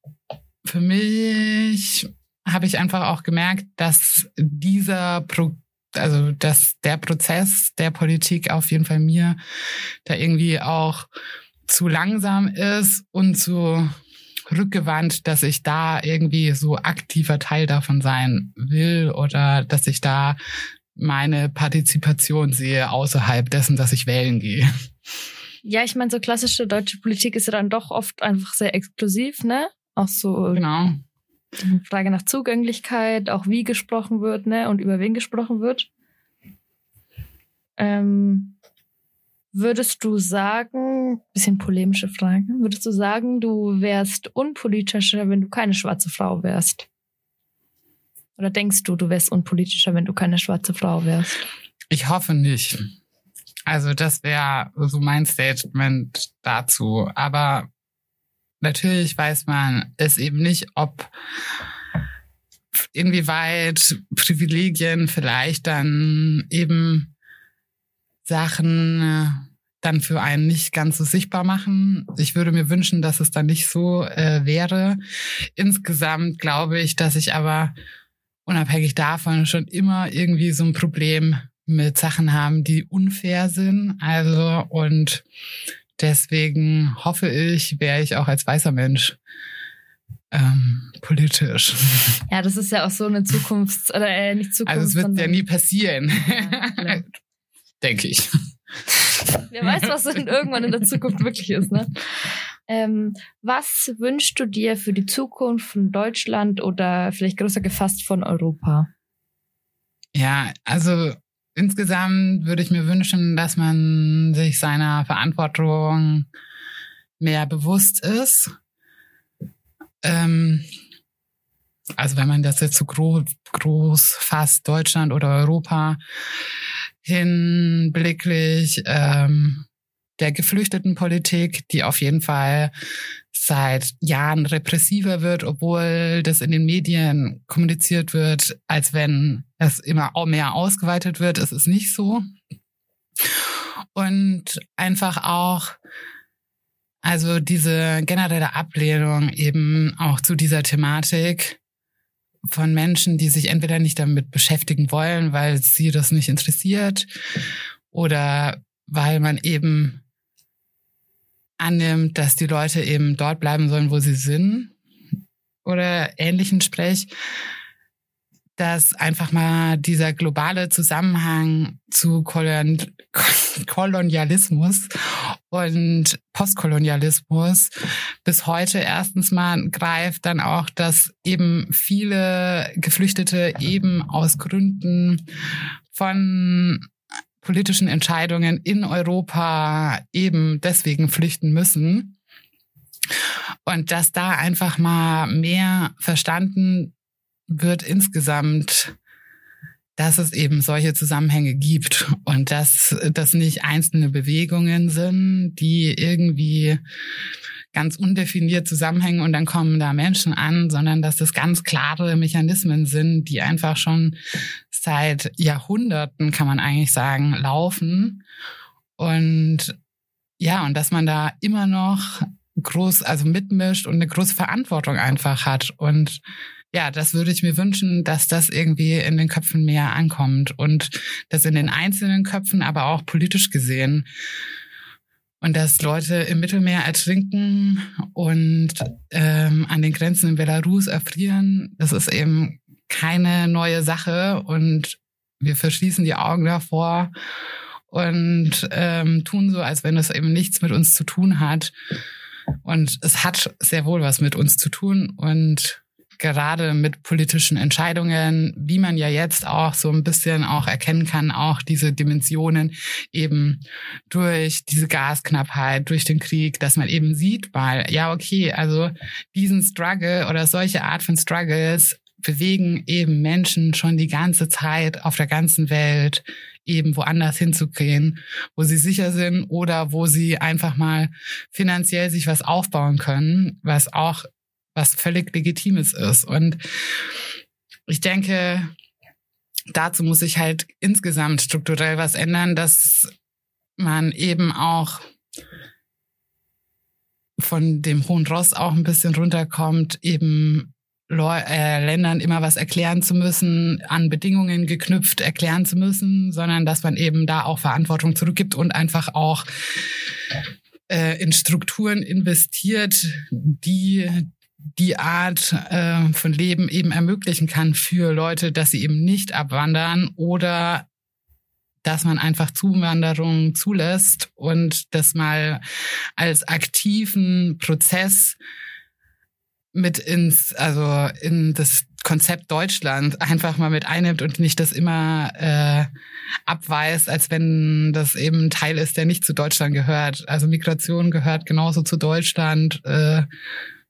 für mich habe ich einfach auch gemerkt, dass dieser Pro also dass der Prozess der Politik auf jeden Fall mir da irgendwie auch zu langsam ist und zu rückgewandt, dass ich da irgendwie so aktiver Teil davon sein will oder dass ich da meine Partizipation sehe außerhalb dessen, dass ich wählen gehe. Ja, ich meine, so klassische deutsche Politik ist ja dann doch oft einfach sehr exklusiv, ne? Auch so genau. Frage nach Zugänglichkeit, auch wie gesprochen wird, ne? Und über wen gesprochen wird. Ähm, Würdest du sagen, bisschen polemische Frage, würdest du sagen, du wärst unpolitischer, wenn du keine schwarze Frau wärst? Oder denkst du, du wärst unpolitischer, wenn du keine schwarze Frau wärst? Ich hoffe nicht. Also das wäre so mein Statement dazu. Aber natürlich weiß man es eben nicht, ob inwieweit Privilegien vielleicht dann eben Sachen äh, dann für einen nicht ganz so sichtbar machen. Ich würde mir wünschen, dass es dann nicht so äh, wäre. Insgesamt glaube ich, dass ich aber unabhängig davon schon immer irgendwie so ein Problem mit Sachen haben, die unfair sind. Also und deswegen hoffe ich, wäre ich auch als weißer Mensch ähm, politisch. Ja, das ist ja auch so eine Zukunft oder äh, nicht Zukunft. Also es wird ja nie passieren. Ja, denke ich. Wer weiß, was denn irgendwann in der Zukunft wirklich ist, ne? Ähm, was wünschst du dir für die Zukunft von Deutschland oder vielleicht größer gefasst von Europa? Ja, also insgesamt würde ich mir wünschen, dass man sich seiner Verantwortung mehr bewusst ist. Ähm, also wenn man das jetzt so groß, groß fasst, Deutschland oder Europa, hinblicklich ähm, der Geflüchtetenpolitik, die auf jeden Fall seit Jahren repressiver wird, obwohl das in den Medien kommuniziert wird, als wenn es immer mehr ausgeweitet wird. Es ist nicht so. Und einfach auch, also diese generelle Ablehnung eben auch zu dieser Thematik von Menschen, die sich entweder nicht damit beschäftigen wollen, weil sie das nicht interessiert oder weil man eben annimmt, dass die Leute eben dort bleiben sollen, wo sie sind. Oder ähnlichen Sprech, dass einfach mal dieser globale Zusammenhang zu Kolon Kolonialismus und Postkolonialismus bis heute erstens mal greift, dann auch, dass eben viele Geflüchtete eben aus Gründen von politischen Entscheidungen in Europa eben deswegen flüchten müssen. Und dass da einfach mal mehr verstanden wird insgesamt, dass es eben solche Zusammenhänge gibt und dass das nicht einzelne Bewegungen sind, die irgendwie ganz undefiniert zusammenhängen und dann kommen da Menschen an, sondern dass das ganz klare Mechanismen sind, die einfach schon seit Jahrhunderten, kann man eigentlich sagen, laufen. Und ja, und dass man da immer noch groß, also mitmischt und eine große Verantwortung einfach hat. Und ja, das würde ich mir wünschen, dass das irgendwie in den Köpfen mehr ankommt und das in den einzelnen Köpfen, aber auch politisch gesehen und dass Leute im Mittelmeer ertrinken und ähm, an den Grenzen in Belarus erfrieren, das ist eben keine neue Sache und wir verschließen die Augen davor und ähm, tun so, als wenn es eben nichts mit uns zu tun hat. Und es hat sehr wohl was mit uns zu tun und gerade mit politischen Entscheidungen, wie man ja jetzt auch so ein bisschen auch erkennen kann, auch diese Dimensionen eben durch diese Gasknappheit, durch den Krieg, dass man eben sieht, weil, ja, okay, also diesen Struggle oder solche Art von Struggles bewegen eben Menschen schon die ganze Zeit auf der ganzen Welt eben woanders hinzugehen, wo sie sicher sind oder wo sie einfach mal finanziell sich was aufbauen können, was auch was völlig Legitimes ist. Und ich denke, dazu muss sich halt insgesamt strukturell was ändern, dass man eben auch von dem hohen Ross auch ein bisschen runterkommt, eben äh, Ländern immer was erklären zu müssen, an Bedingungen geknüpft erklären zu müssen, sondern dass man eben da auch Verantwortung zurückgibt und einfach auch äh, in Strukturen investiert, die die Art äh, von Leben eben ermöglichen kann für Leute, dass sie eben nicht abwandern oder dass man einfach Zuwanderung zulässt und das mal als aktiven Prozess mit ins, also in das Konzept Deutschland einfach mal mit einnimmt und nicht das immer äh, abweist, als wenn das eben ein Teil ist, der nicht zu Deutschland gehört. Also Migration gehört genauso zu Deutschland. Äh,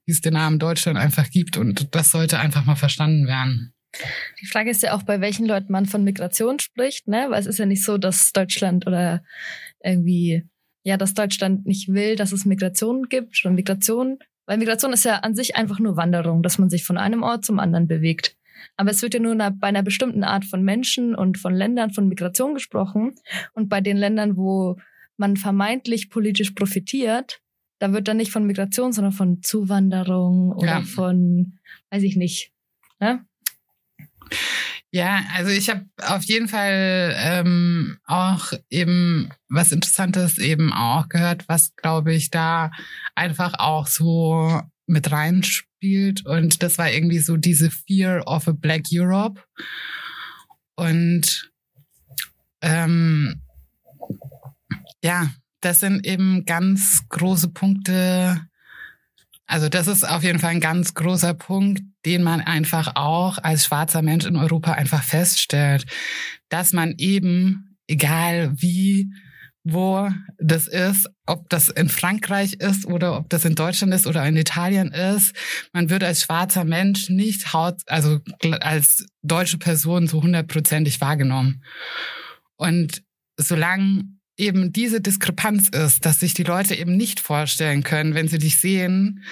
wie es den Namen Deutschland einfach gibt. Und das sollte einfach mal verstanden werden. Die Frage ist ja auch, bei welchen Leuten man von Migration spricht, ne? Weil es ist ja nicht so, dass Deutschland oder irgendwie, ja, dass Deutschland nicht will, dass es Migration gibt oder Migration. Weil Migration ist ja an sich einfach nur Wanderung, dass man sich von einem Ort zum anderen bewegt. Aber es wird ja nur bei einer bestimmten Art von Menschen und von Ländern von Migration gesprochen. Und bei den Ländern, wo man vermeintlich politisch profitiert, da wird dann nicht von Migration, sondern von Zuwanderung oder ja. von, weiß ich nicht. Ne? Ja, also ich habe auf jeden Fall ähm, auch eben was Interessantes eben auch gehört, was glaube ich da einfach auch so mit reinspielt. Und das war irgendwie so diese Fear of a Black Europe. Und ähm, ja, das sind eben ganz große Punkte. Also das ist auf jeden Fall ein ganz großer Punkt, den man einfach auch als schwarzer Mensch in Europa einfach feststellt, dass man eben, egal wie wo das ist, ob das in Frankreich ist oder ob das in Deutschland ist oder in Italien ist. Man wird als schwarzer Mensch nicht haut, also als deutsche Person so hundertprozentig wahrgenommen. Und solange eben diese Diskrepanz ist, dass sich die Leute eben nicht vorstellen können, wenn sie dich sehen,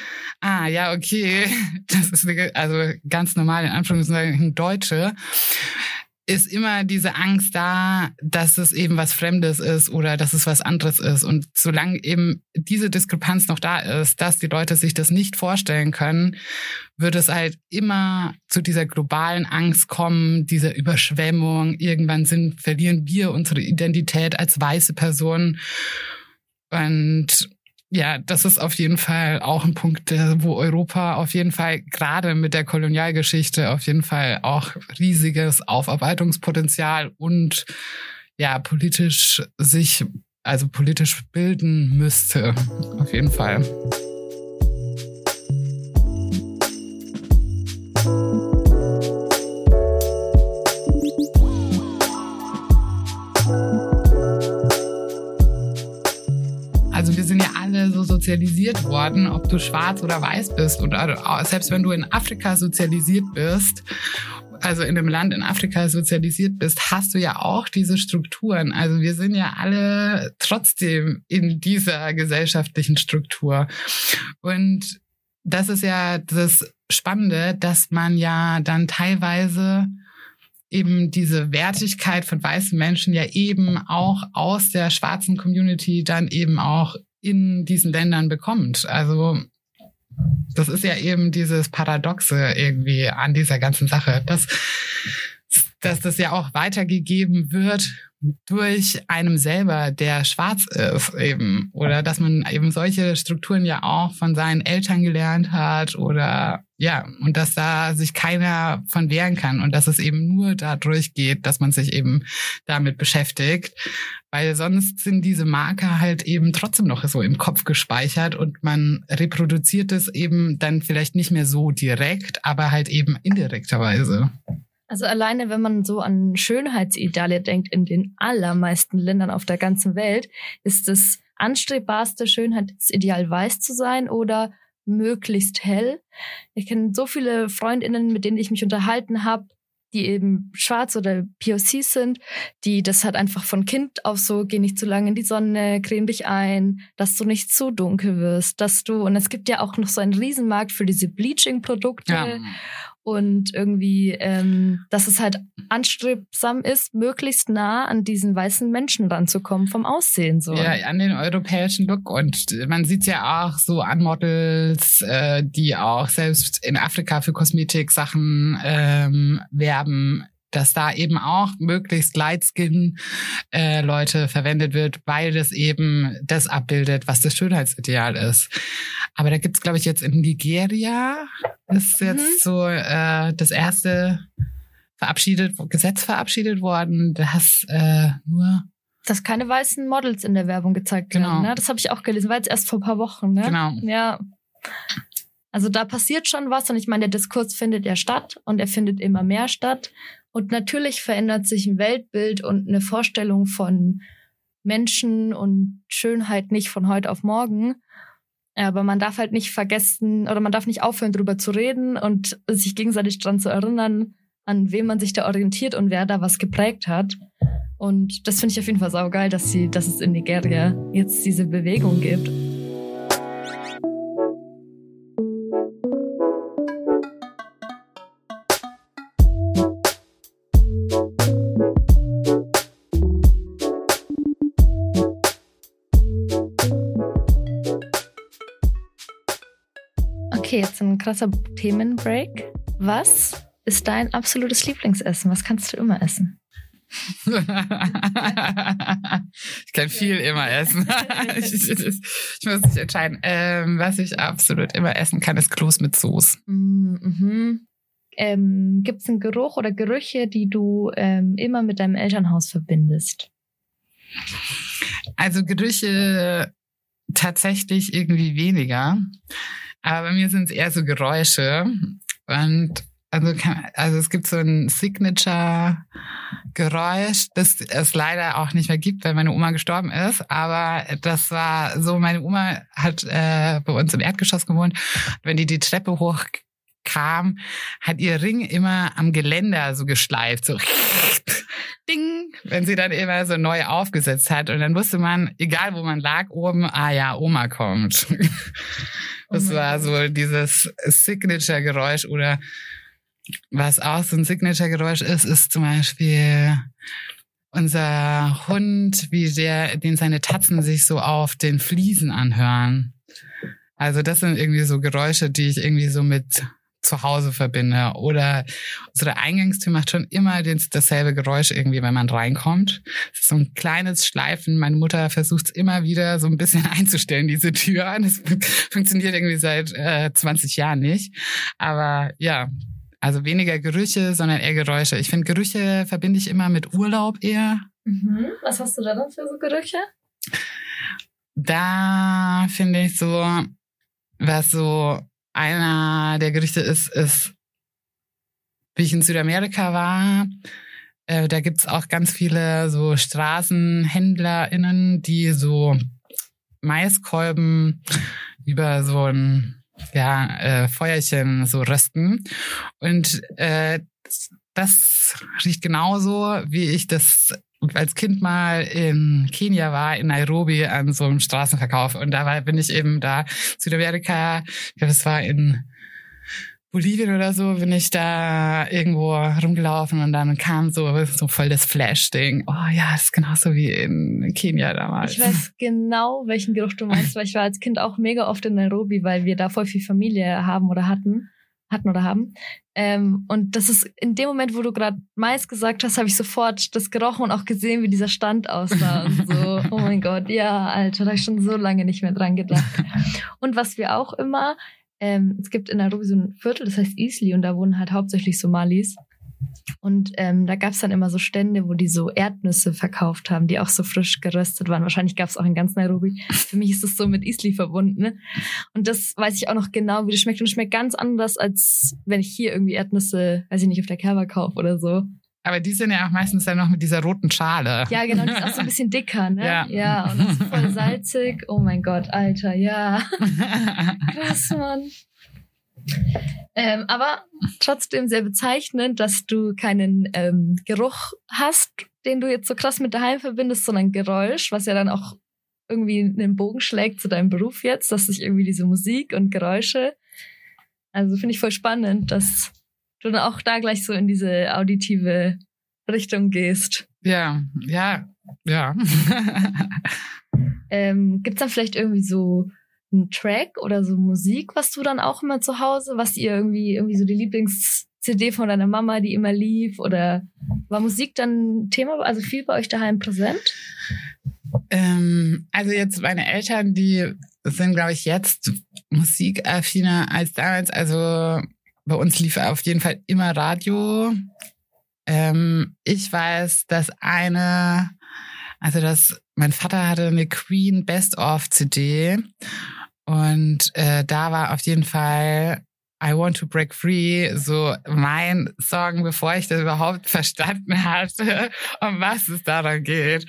ah ja, okay, das ist eine, also ganz normal in Anführungszeichen Deutsche, ist immer diese Angst da, dass es eben was Fremdes ist oder dass es was anderes ist. Und solange eben diese Diskrepanz noch da ist, dass die Leute sich das nicht vorstellen können, wird es halt immer zu dieser globalen Angst kommen, dieser Überschwemmung. Irgendwann sind, verlieren wir unsere Identität als weiße Person. Und ja, das ist auf jeden Fall auch ein Punkt, wo Europa auf jeden Fall gerade mit der Kolonialgeschichte auf jeden Fall auch riesiges Aufarbeitungspotenzial und ja, politisch sich, also politisch bilden müsste. Auf jeden Fall. Sozialisiert worden, ob du schwarz oder weiß bist oder selbst wenn du in Afrika sozialisiert bist, also in einem Land in Afrika sozialisiert bist, hast du ja auch diese Strukturen. Also wir sind ja alle trotzdem in dieser gesellschaftlichen Struktur. Und das ist ja das Spannende, dass man ja dann teilweise eben diese Wertigkeit von weißen Menschen ja eben auch aus der schwarzen Community dann eben auch in diesen Ländern bekommt. Also das ist ja eben dieses Paradoxe irgendwie an dieser ganzen Sache, dass, dass das ja auch weitergegeben wird durch einem selber, der schwarz ist eben. Oder dass man eben solche Strukturen ja auch von seinen Eltern gelernt hat oder ja, und dass da sich keiner von wehren kann und dass es eben nur dadurch geht, dass man sich eben damit beschäftigt. Weil sonst sind diese Marker halt eben trotzdem noch so im Kopf gespeichert und man reproduziert es eben dann vielleicht nicht mehr so direkt, aber halt eben indirekterweise. Also alleine, wenn man so an Schönheitsideale denkt in den allermeisten Ländern auf der ganzen Welt, ist das anstrebbarste Schönheitsideal weiß zu sein oder möglichst hell. Ich kenne so viele Freundinnen, mit denen ich mich unterhalten habe, die eben schwarz oder POC sind, die das halt einfach von Kind auf so, geh nicht zu lange in die Sonne, creme dich ein, dass du nicht zu dunkel wirst, dass du, und es gibt ja auch noch so einen Riesenmarkt für diese Bleaching-Produkte. Ja und irgendwie, ähm, dass es halt anstrebsam ist, möglichst nah an diesen weißen Menschen ranzukommen vom Aussehen so. Ja, an den europäischen Look und man sieht ja auch so an Models, äh, die auch selbst in Afrika für Kosmetik-Sachen ähm, werben dass da eben auch möglichst Lightskin-Leute äh, verwendet wird, weil das eben das abbildet, was das Schönheitsideal ist. Aber da gibt's, glaube ich, jetzt in Nigeria, ist jetzt mhm. so äh, das erste verabschiedet, Gesetz verabschiedet worden, das äh, nur dass keine weißen Models in der Werbung gezeigt genau. werden. Ne? Das habe ich auch gelesen, war jetzt erst vor ein paar Wochen. Ne? Genau. Ja. Also da passiert schon was und ich meine, der Diskurs findet ja statt und er findet immer mehr statt. Und natürlich verändert sich ein Weltbild und eine Vorstellung von Menschen und Schönheit nicht von heute auf morgen. Aber man darf halt nicht vergessen oder man darf nicht aufhören, darüber zu reden und sich gegenseitig daran zu erinnern, an wem man sich da orientiert und wer da was geprägt hat. Und das finde ich auf jeden Fall saugeil, dass sie, dass es in Nigeria jetzt diese Bewegung gibt. Ein krasser Themenbreak. Was ist dein absolutes Lieblingsessen? Was kannst du immer essen? ich kann viel immer essen. ich, ich, ich, muss mich entscheiden. Ähm, was ich absolut immer essen kann, ist Kloß mit Soße. Mhm. Ähm, Gibt es einen Geruch oder Gerüche, die du ähm, immer mit deinem Elternhaus verbindest? Also Gerüche tatsächlich irgendwie weniger. Aber bei mir sind es eher so Geräusche. Und also, kann, also es gibt so ein Signature-Geräusch, das es leider auch nicht mehr gibt, weil meine Oma gestorben ist. Aber das war so, meine Oma hat äh, bei uns im Erdgeschoss gewohnt. Wenn die die Treppe hoch kam, hat ihr Ring immer am Geländer so geschleift, so ding, wenn sie dann immer so neu aufgesetzt hat. Und dann wusste man, egal wo man lag, oben, ah ja, Oma kommt. Das war so dieses Signature-Geräusch oder was auch so ein Signature-Geräusch ist, ist zum Beispiel unser Hund, wie der, den seine Tatzen sich so auf den Fliesen anhören. Also das sind irgendwie so Geräusche, die ich irgendwie so mit zu Hause verbinde. Oder unsere Eingangstür macht schon immer dasselbe Geräusch irgendwie, wenn man reinkommt. Es ist so ein kleines Schleifen. Meine Mutter versucht es immer wieder so ein bisschen einzustellen, diese Tür. Das funktioniert irgendwie seit äh, 20 Jahren nicht. Aber ja, also weniger Gerüche, sondern eher Geräusche. Ich finde, Gerüche verbinde ich immer mit Urlaub eher. Mhm. Was hast du da dann für so Gerüche? Da finde ich so, was so einer der Gerichte ist, ist, wie ich in Südamerika war, äh, da gibt's auch ganz viele so StraßenhändlerInnen, die so Maiskolben über so ein ja, äh, Feuerchen so rösten. Und äh, das riecht genauso, wie ich das als Kind mal in Kenia war, in Nairobi an so einem Straßenverkauf. Und da war, bin ich eben da, Südamerika, ich glaube, das war in Bolivien oder so, bin ich da irgendwo rumgelaufen und dann kam so, so voll das Flash-Ding. Oh ja, das ist genauso wie in Kenia damals. Ich weiß genau, welchen Geruch du meinst, weil ich war als Kind auch mega oft in Nairobi, weil wir da voll viel Familie haben oder hatten hatten oder haben. Ähm, und das ist in dem Moment, wo du gerade Mais gesagt hast, habe ich sofort das gerochen und auch gesehen, wie dieser Stand aussah und so. Oh mein Gott, ja, Alter, da habe ich schon so lange nicht mehr dran gedacht. Und was wir auch immer, ähm, es gibt in Nairobi so ein Viertel, das heißt Isli und da wohnen halt hauptsächlich Somalis. Und ähm, da gab's dann immer so Stände, wo die so Erdnüsse verkauft haben, die auch so frisch geröstet waren. Wahrscheinlich gab's auch in ganz Nairobi. Für mich ist das so mit Isli verbunden. Ne? Und das weiß ich auch noch genau, wie das schmeckt. Und es schmeckt ganz anders, als wenn ich hier irgendwie Erdnüsse, weiß ich nicht, auf der Kerber kaufe oder so. Aber die sind ja auch meistens dann noch mit dieser roten Schale. Ja, genau, die ist auch so ein bisschen dicker, ne? Ja. ja und das ist voll salzig. Oh mein Gott, Alter, ja. Krass, Mann. Ähm, aber trotzdem sehr bezeichnend, dass du keinen ähm, Geruch hast, den du jetzt so krass mit daheim verbindest, sondern Geräusch, was ja dann auch irgendwie einen Bogen schlägt zu deinem Beruf jetzt, dass sich irgendwie diese Musik und Geräusche. Also finde ich voll spannend, dass du dann auch da gleich so in diese auditive Richtung gehst. ja, ja, ja. Ähm, Gibt es dann vielleicht irgendwie so einen Track oder so Musik, was du dann auch immer zu Hause, was ihr irgendwie, irgendwie so die Lieblings-CD von deiner Mama, die immer lief? Oder war Musik dann Thema, also viel bei euch daheim präsent? Ähm, also jetzt meine Eltern, die sind, glaube ich, jetzt musikaffiner als damals. Also bei uns lief auf jeden Fall immer Radio. Ähm, ich weiß, dass eine, also dass mein Vater hatte eine Queen Best of CD und äh, da war auf jeden Fall I Want to Break Free so mein Song, bevor ich das überhaupt verstanden hatte, um was es daran geht.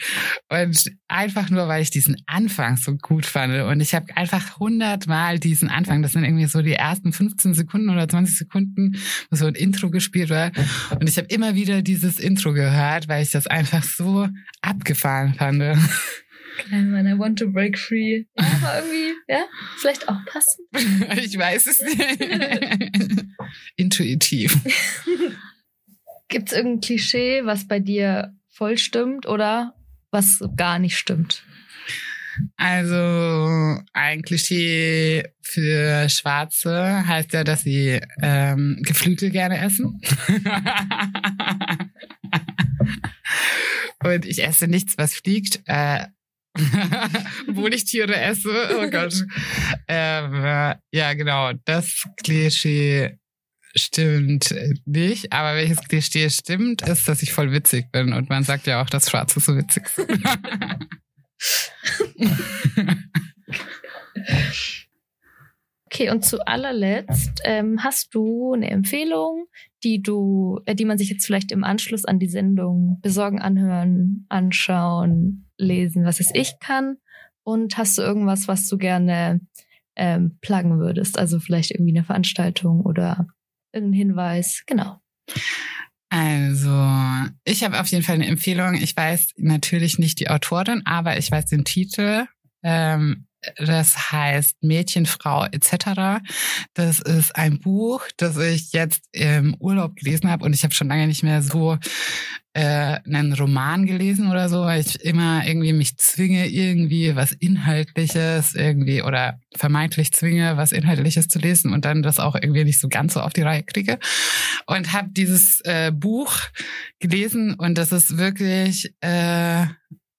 Und einfach nur, weil ich diesen Anfang so gut fand. Und ich habe einfach hundertmal diesen Anfang, das sind irgendwie so die ersten 15 Sekunden oder 20 Sekunden, wo so ein Intro gespielt wird. Und ich habe immer wieder dieses Intro gehört, weil ich das einfach so abgefahren fand. Klein Mann, I want to break free. Ja, aber irgendwie, ja, vielleicht auch passend. Ich weiß es nicht. Intuitiv. Gibt es irgendein Klischee, was bei dir voll stimmt oder was gar nicht stimmt? Also ein Klischee für Schwarze heißt ja, dass sie ähm, Geflügel gerne essen. Und ich esse nichts, was fliegt. Äh, obwohl ich Tiere esse. Oh Gott. ähm, äh, ja, genau. Das Klischee stimmt nicht. Aber welches Klischee stimmt, ist, dass ich voll witzig bin. Und man sagt ja auch, dass Schwarze so witzig sind. Okay, und zu allerletzt ähm, hast du eine Empfehlung, die du, äh, die man sich jetzt vielleicht im Anschluss an die Sendung besorgen, anhören, anschauen, lesen, was es ich kann? Und hast du irgendwas, was du gerne ähm, pluggen würdest? Also vielleicht irgendwie eine Veranstaltung oder irgendein Hinweis? Genau. Also, ich habe auf jeden Fall eine Empfehlung. Ich weiß natürlich nicht die Autorin, aber ich weiß den Titel. Ähm, das heißt Mädchen, Frau etc. Das ist ein Buch, das ich jetzt im Urlaub gelesen habe und ich habe schon lange nicht mehr so äh, einen Roman gelesen oder so, weil ich immer irgendwie mich zwinge, irgendwie was Inhaltliches irgendwie oder vermeintlich zwinge, was Inhaltliches zu lesen und dann das auch irgendwie nicht so ganz so auf die Reihe kriege. Und habe dieses äh, Buch gelesen und das ist wirklich äh,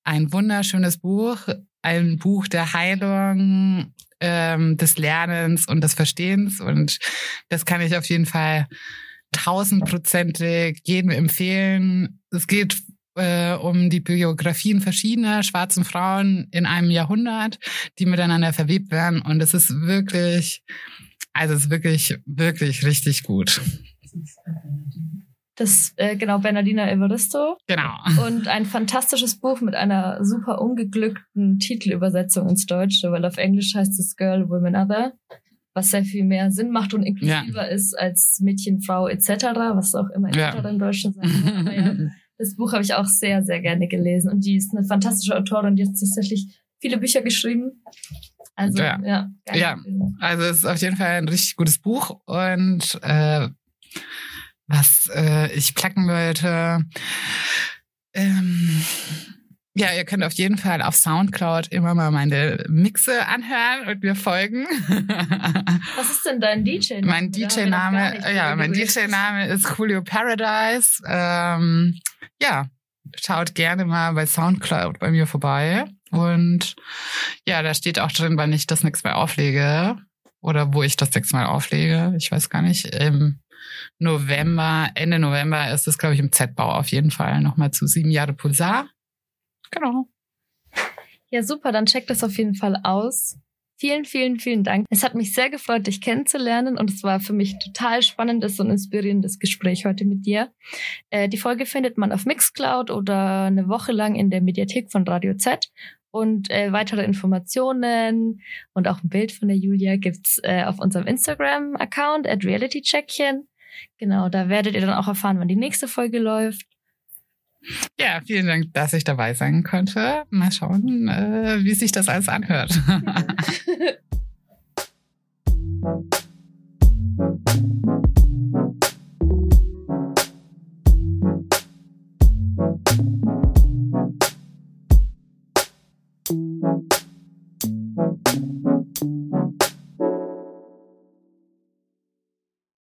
ein wunderschönes Buch ein Buch der Heilung, ähm, des Lernens und des Verstehens. Und das kann ich auf jeden Fall tausendprozentig jedem empfehlen. Es geht äh, um die Biografien verschiedener schwarzen Frauen in einem Jahrhundert, die miteinander verwebt werden. Und es ist wirklich, also es ist wirklich, wirklich richtig gut. Das, äh, genau, Bernardina Evaristo. Genau. Und ein fantastisches Buch mit einer super ungeglückten Titelübersetzung ins Deutsche, weil auf Englisch heißt es Girl, Woman, Other, was sehr viel mehr Sinn macht und inklusiver ja. ist als Mädchen, Frau etc., was auch immer ja. im Deutschen sein ja, das Buch habe ich auch sehr, sehr gerne gelesen und die ist eine fantastische Autorin, die hat tatsächlich viele Bücher geschrieben. Also, ja, ja, ja. also es ist auf jeden Fall ein richtig gutes Buch und äh, was äh, ich placken wollte. Ähm, ja, ihr könnt auf jeden Fall auf Soundcloud immer mal meine Mixe anhören und mir folgen. Was ist denn dein DJ-Name? Mein DJ-Name, ja, mein DJ-Name ist Julio Paradise. Ähm, ja, schaut gerne mal bei Soundcloud bei mir vorbei. Und ja, da steht auch drin, wann ich das nächste Mal auflege. Oder wo ich das nächste Mal auflege. Ich weiß gar nicht. Ähm, November, Ende November ist es, glaube ich, im Z-Bau auf jeden Fall nochmal zu sieben Jahre Pulsar. Genau. Ja, super, dann checkt das auf jeden Fall aus. Vielen, vielen, vielen Dank. Es hat mich sehr gefreut, dich kennenzulernen und es war für mich total spannendes und inspirierendes Gespräch heute mit dir. Äh, die Folge findet man auf Mixcloud oder eine Woche lang in der Mediathek von Radio Z. Und äh, weitere Informationen und auch ein Bild von der Julia gibt's äh, auf unserem Instagram-Account at realitycheckchen. Genau, da werdet ihr dann auch erfahren, wann die nächste Folge läuft. Ja, vielen Dank, dass ich dabei sein konnte. Mal schauen, äh, wie sich das alles anhört. Ja.